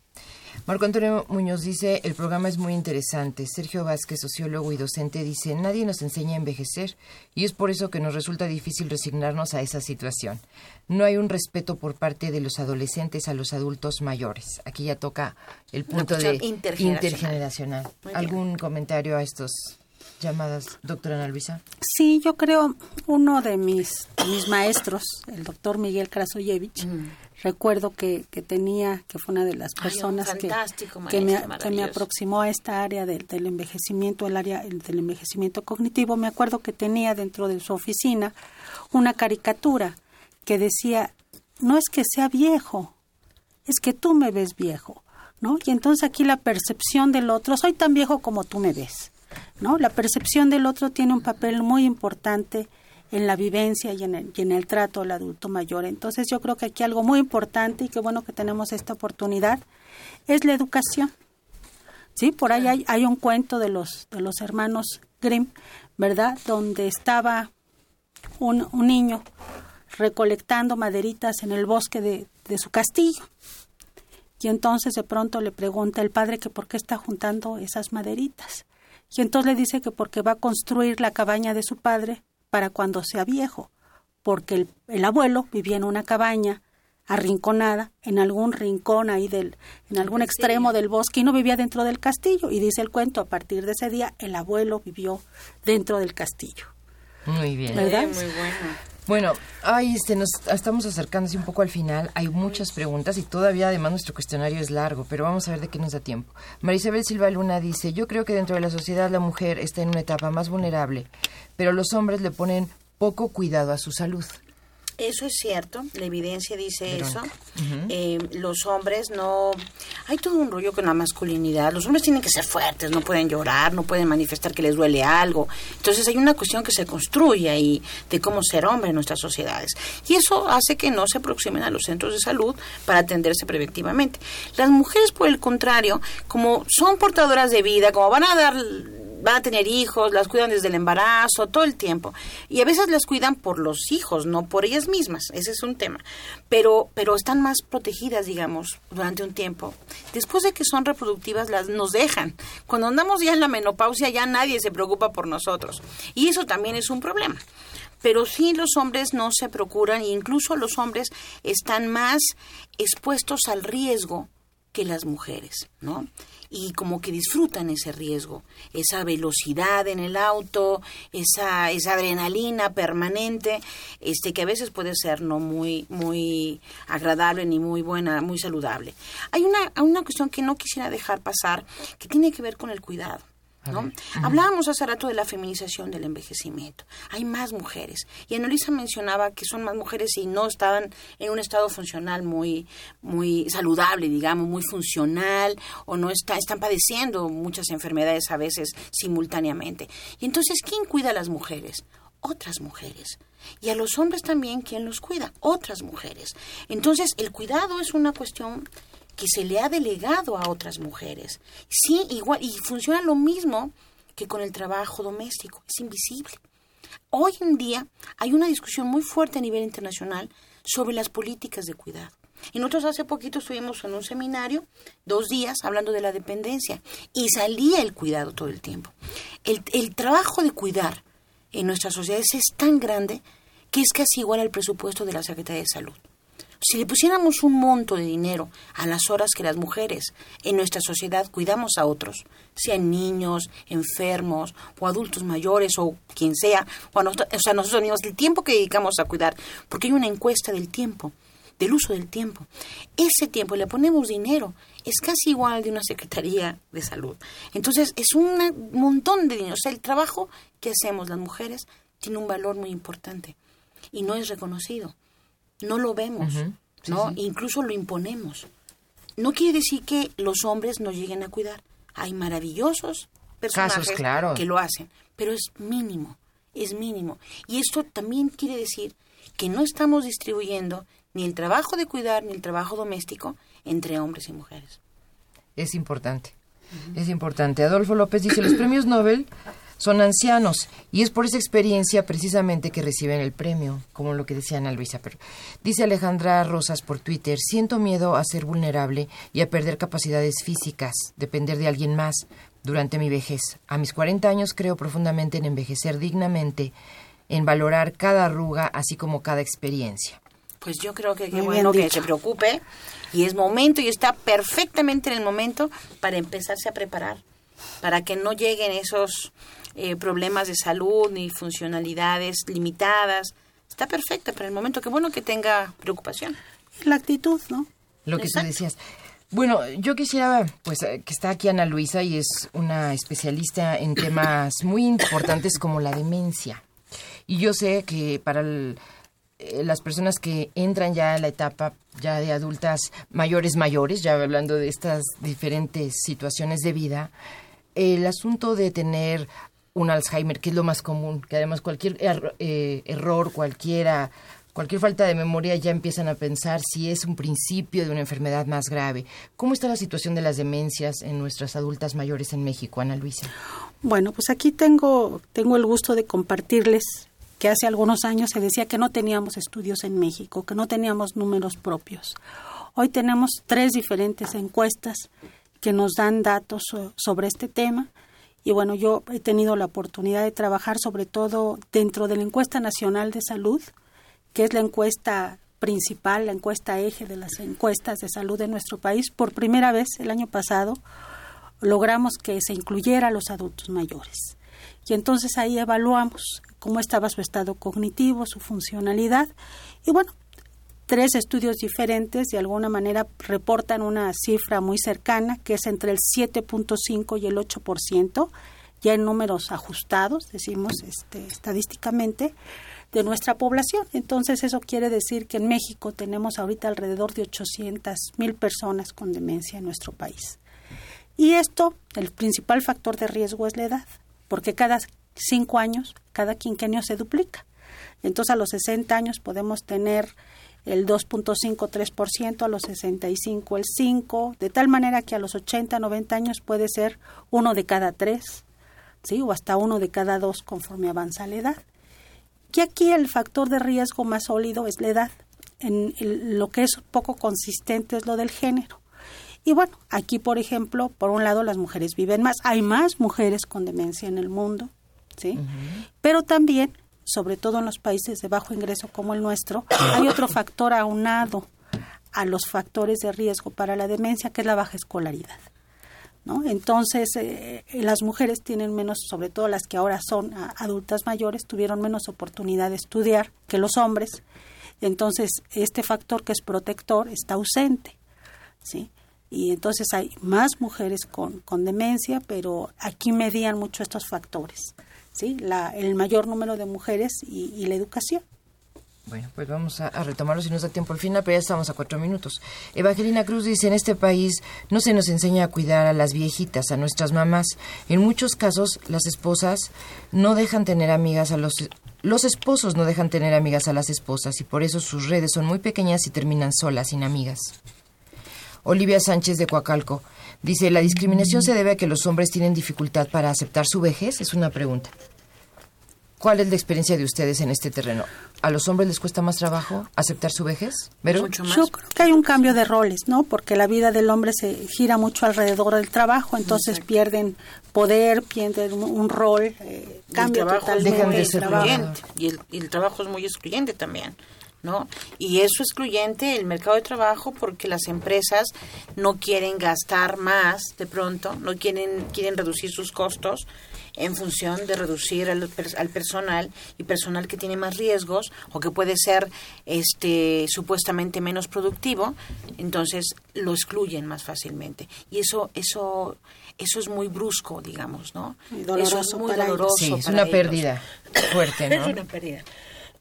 Marco Antonio Muñoz dice, el programa es muy interesante. Sergio Vázquez, sociólogo y docente, dice, nadie nos enseña a envejecer y es por eso que nos resulta difícil resignarnos a esa situación. No hay un respeto por parte de los adolescentes a los adultos mayores. Aquí ya toca el punto de intergeneracional. ¿Algún comentario a estos llamadas, doctora Ana Luisa? Sí, yo creo uno de mis, mis maestros, el doctor Miguel Krasoyevich, recuerdo que, que, tenía, que fue una de las personas que, que, me, que, me, aproximó a esta área del, del envejecimiento, el área del envejecimiento cognitivo, me acuerdo que tenía dentro de su oficina una caricatura que decía, no es que sea viejo, es que tú me ves viejo, ¿no? Y entonces aquí la percepción del otro, soy tan viejo como tú me ves. ¿No? La percepción del otro tiene un papel muy importante en la vivencia y en el, trato del adulto mayor. Entonces yo creo que aquí algo muy importante y qué bueno que tenemos esta oportunidad es la educación. Sí, por ahí hay, hay un cuento de los, de los hermanos Grimm, ¿verdad? Donde estaba un, un niño recolectando maderitas en el bosque de, de su castillo. Y entonces de pronto le pregunta el padre que por qué está juntando esas maderitas. Y entonces le dice que porque va a construir la cabaña de su padre para cuando sea viejo, porque el, el abuelo vivía en una cabaña arrinconada en algún rincón ahí del en algún extremo del bosque y no vivía dentro del castillo. Y dice el cuento a partir de ese día el abuelo vivió dentro del castillo. Muy bien. ¿verdad? muy bueno bueno, ay, este, nos estamos acercándose un poco al final. Hay muchas preguntas y todavía además nuestro cuestionario es largo, pero vamos a ver de qué nos da tiempo. Marisabel Silva Luna dice, yo creo que dentro de la sociedad la mujer está en una etapa más vulnerable, pero los hombres le ponen poco cuidado a su salud. Eso es cierto, la evidencia dice eso. eh, los hombres no... Hay todo un rollo con la masculinidad. Los hombres tienen que ser fuertes, no pueden llorar, no pueden manifestar que les duele algo. Entonces hay una cuestión que se construye ahí de cómo ser hombre en nuestras sociedades. Y eso hace que no se aproximen a los centros de salud para atenderse preventivamente. Las mujeres, por el contrario, como son portadoras de vida, como van a dar van a tener hijos, las cuidan desde el embarazo, todo el tiempo. Y a veces las cuidan por los hijos, no por ellas mismas. Ese es un tema. Pero, pero están más protegidas, digamos, durante un tiempo. Después de que son reproductivas, las nos dejan. Cuando andamos ya en la menopausia, ya nadie se preocupa por nosotros. Y eso también es un problema pero sí los hombres no se procuran incluso los hombres están más expuestos al riesgo que las mujeres, ¿no? Y como que disfrutan ese riesgo, esa velocidad en el auto, esa, esa adrenalina permanente, este que a veces puede ser no muy muy agradable ni muy buena, muy saludable. Hay una, una cuestión que no quisiera dejar pasar que tiene que ver con el cuidado. ¿No? Hablábamos hace rato de la feminización del envejecimiento. Hay más mujeres. Y Anelisa mencionaba que son más mujeres y no estaban en un estado funcional muy, muy saludable, digamos, muy funcional, o no está, están padeciendo muchas enfermedades a veces simultáneamente. Y entonces, ¿quién cuida a las mujeres? Otras mujeres. Y a los hombres también, ¿quién los cuida? Otras mujeres. Entonces, el cuidado es una cuestión que se le ha delegado a otras mujeres. Sí, igual, y funciona lo mismo que con el trabajo doméstico, es invisible. Hoy en día hay una discusión muy fuerte a nivel internacional sobre las políticas de cuidado. Y nosotros hace poquito estuvimos en un seminario, dos días, hablando de la dependencia, y salía el cuidado todo el tiempo. El, el trabajo de cuidar en nuestras sociedades es tan grande que es casi igual al presupuesto de la Secretaría de Salud. Si le pusiéramos un monto de dinero a las horas que las mujeres en nuestra sociedad cuidamos a otros, sean niños, enfermos o adultos mayores o quien sea, o, nosotros, o sea, nosotros mismos, el tiempo que dedicamos a cuidar, porque hay una encuesta del tiempo del uso del tiempo. Ese tiempo le ponemos dinero, es casi igual al de una Secretaría de Salud. Entonces, es un montón de dinero. O sea, el trabajo que hacemos las mujeres tiene un valor muy importante y no es reconocido. No lo vemos, ¿no? Incluso lo imponemos. No quiere decir que los hombres no lleguen a cuidar. Hay maravillosos personajes que lo hacen, pero es mínimo, es mínimo. Y esto también quiere decir que no estamos distribuyendo ni el trabajo de cuidar ni el trabajo doméstico entre hombres y mujeres. Es importante, es importante. Adolfo López dice, los premios Nobel son ancianos y es por esa experiencia precisamente que reciben el premio, como lo que decía Ana Luisa. Pero dice Alejandra Rosas por Twitter, siento miedo a ser vulnerable y a perder capacidades físicas, depender de alguien más durante mi vejez. A mis 40 años creo profundamente en envejecer dignamente, en valorar cada arruga, así como cada experiencia. Pues yo creo que qué bueno que se preocupe y es momento y está perfectamente en el momento para empezarse a preparar, para que no lleguen esos eh, problemas de salud ni funcionalidades limitadas. Está perfecta para el momento. Qué bueno que tenga preocupación. La actitud, ¿no? Lo que tú decías. Bueno, yo quisiera, pues, eh, que está aquí Ana Luisa y es una especialista en temas muy importantes como la demencia. Y yo sé que para el, eh, las personas que entran ya a la etapa ya de adultas mayores mayores, ya hablando de estas diferentes situaciones de vida, el asunto de tener un Alzheimer, que es lo más común, que además cualquier eh, error, cualquiera, cualquier falta de memoria ya empiezan a pensar si es un principio de una enfermedad más grave. ¿Cómo está la situación de las demencias en nuestras adultas mayores en México, Ana Luisa? Bueno, pues aquí tengo, tengo el gusto de compartirles que hace algunos años se decía que no teníamos estudios en México, que no teníamos números propios. Hoy tenemos tres diferentes encuestas que nos dan datos sobre este tema. Y bueno, yo he tenido la oportunidad de trabajar sobre todo dentro de la encuesta nacional de salud, que es la encuesta principal, la encuesta eje de las encuestas de salud de nuestro país. Por primera vez el año pasado logramos que se incluyera a los adultos mayores. Y entonces ahí evaluamos cómo estaba su estado cognitivo, su funcionalidad. Y bueno, tres estudios diferentes de alguna manera reportan una cifra muy cercana, que es entre el 7.5 y el 8%, ya en números ajustados, decimos este, estadísticamente, de nuestra población. Entonces eso quiere decir que en México tenemos ahorita alrededor de 800 mil personas con demencia en nuestro país. Y esto, el principal factor de riesgo es la edad, porque cada cinco años, cada quinquenio se duplica. Entonces, a los 60 años podemos tener el 2.53%, a los 65 el 5%, de tal manera que a los 80, 90 años puede ser uno de cada tres, ¿sí? o hasta uno de cada dos conforme avanza la edad. Y aquí el factor de riesgo más sólido es la edad. En lo que es poco consistente es lo del género. Y bueno, aquí, por ejemplo, por un lado las mujeres viven más, hay más mujeres con demencia en el mundo, ¿sí? Pero también, sobre todo en los países de bajo ingreso como el nuestro, hay otro factor aunado a los factores de riesgo para la demencia, que es la baja escolaridad. ¿No? Entonces, eh, las mujeres tienen menos, sobre todo las que ahora son adultas mayores, tuvieron menos oportunidad de estudiar que los hombres. Entonces, este factor que es protector está ausente, ¿sí? Y entonces hay más mujeres con, con demencia, pero aquí medían mucho estos factores. ¿Sí? La, el mayor número de mujeres y, la educación. Bueno, pues vamos a, retomarlo si nos da tiempo al final, pero ya estamos a cuatro minutos. Evangelina Cruz dice, en este país no se nos enseña a cuidar a las viejitas, a nuestras mamás. En muchos casos, las esposas no dejan tener amigas a los... Los esposos no dejan tener amigas a las esposas y por eso sus redes son muy pequeñas y terminan solas, sin amigas. Olivia Sánchez de Coacalco dice, ¿la discriminación se debe a que los hombres tienen dificultad para aceptar su vejez? Es una pregunta. ¿Cuál es la experiencia de ustedes en este terreno? ¿A los hombres les cuesta más trabajo aceptar su vejez? Mucho más. Yo creo que hay un cambio de roles, ¿no? Porque la vida del hombre se gira mucho alrededor del trabajo, entonces pierden poder, pierden un, rol, eh, cambia totalmente. de ser. Y el, y el trabajo es muy excluyente también. ¿No? Y eso excluyente el mercado de trabajo porque las empresas no quieren gastar más de pronto, no quieren quieren reducir sus costos en función de reducir al, al, personal y personal que tiene más riesgos o que puede ser este supuestamente menos productivo, entonces lo excluyen más fácilmente. Y eso eso eso es muy brusco, digamos, ¿no? eso es muy doloroso. Sí, es una pérdida fuerte, ¿no? es una pérdida.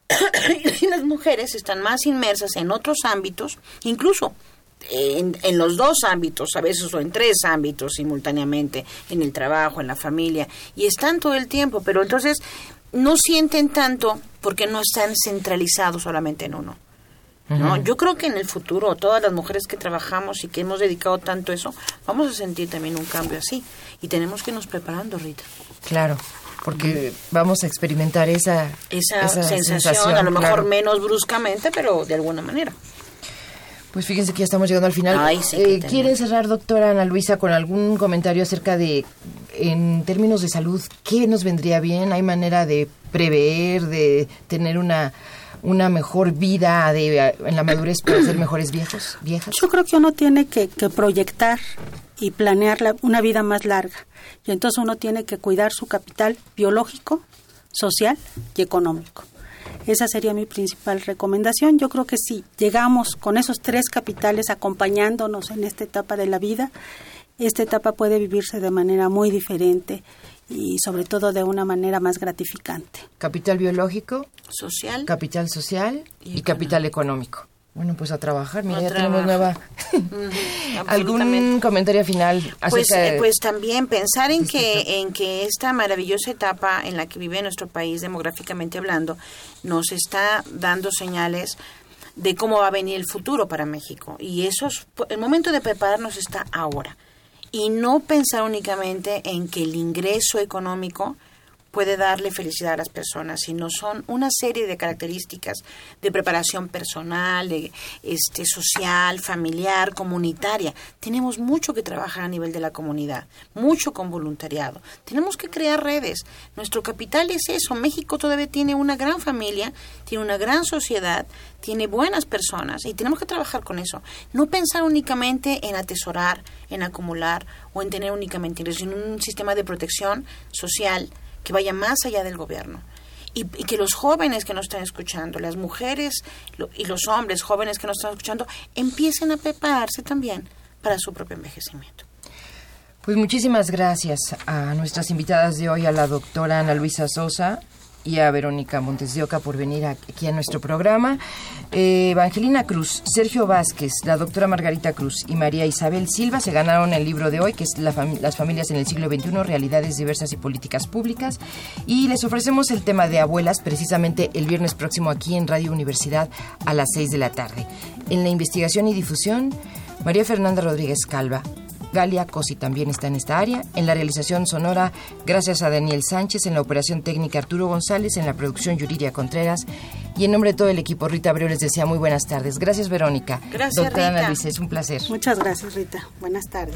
y las mujeres están más inmersas en otros ámbitos, incluso en, en, los dos ámbitos, a veces o en tres ámbitos simultáneamente, en el trabajo, en la familia, y están todo el tiempo, pero entonces no sienten tanto porque no están centralizados solamente en uno. ¿no? Yo creo que en el futuro, todas las mujeres que trabajamos y que hemos dedicado tanto a eso, vamos a sentir también un cambio así. Y tenemos que irnos preparando, Rita. Claro porque vamos a experimentar esa, esa, sensación, a lo mejor menos bruscamente, pero de alguna manera. Pues fíjense que ya estamos llegando al final. eh, ¿Quiere cerrar, doctora Ana Luisa, con algún comentario acerca de, en términos de salud, qué nos vendría bien? ¿Hay manera de prever, de tener una una mejor vida de, en la madurez para ser mejores viejos, viejas? Yo creo que uno tiene que, que proyectar y planear una vida más larga. Y entonces uno tiene que cuidar su capital biológico, social y económico. Esa sería mi principal recomendación. Yo creo que si llegamos con esos tres capitales acompañándonos en esta etapa de la vida, esta etapa puede vivirse de manera muy diferente y sobre todo de una manera más gratificante. Capital biológico, social, capital social y, capital económico. Bueno, pues a trabajar, mira, ya tenemos nueva. ¿Algún comentario final? Pues, eh, pues también pensar en que, en que esta maravillosa etapa en la que vive nuestro país, demográficamente hablando, nos está dando señales de cómo va a venir el futuro para México. Y eso es, el momento de prepararnos está ahora y no pensar únicamente en que el ingreso económico puede darle felicidad a las personas, sino son una serie de características de preparación personal, de, este, social, familiar, comunitaria. Tenemos mucho que trabajar a nivel de la comunidad, mucho con voluntariado. Tenemos que crear redes. Nuestro capital es eso. México todavía tiene una gran familia, tiene una gran sociedad, tiene buenas personas y tenemos que trabajar con eso. No pensar únicamente en atesorar, en acumular o en tener únicamente sino un sistema de protección social que vaya más allá del gobierno. Y, que los jóvenes que nos están escuchando, las mujeres y los hombres jóvenes que nos están escuchando, empiecen a prepararse también para su propio envejecimiento. Pues muchísimas gracias a nuestras invitadas de hoy, a la doctora Ana Luisa Sosa, y a Verónica Montes de Oca por venir aquí a nuestro programa. Eh, Evangelina Cruz, Sergio Vázquez, la doctora Margarita Cruz y María Isabel Silva se ganaron el libro de hoy, que es Las familias en el siglo XXI, realidades diversas y políticas públicas. Y les ofrecemos el tema de abuelas precisamente el viernes próximo aquí en Radio Universidad a las 6 de la tarde. En la investigación y difusión, María Fernanda Rodríguez Calva, Galia Cosi también está en esta área. En la realización sonora, gracias a Daniel Sánchez, en la operación técnica Arturo González, en la producción Yuridia Contreras. Y en nombre de todo el equipo, Rita Abreu les desea muy buenas tardes. Gracias, Verónica. Gracias, Doctora Ana Luisa, es un placer. Muchas gracias, Rita. Buenas tardes.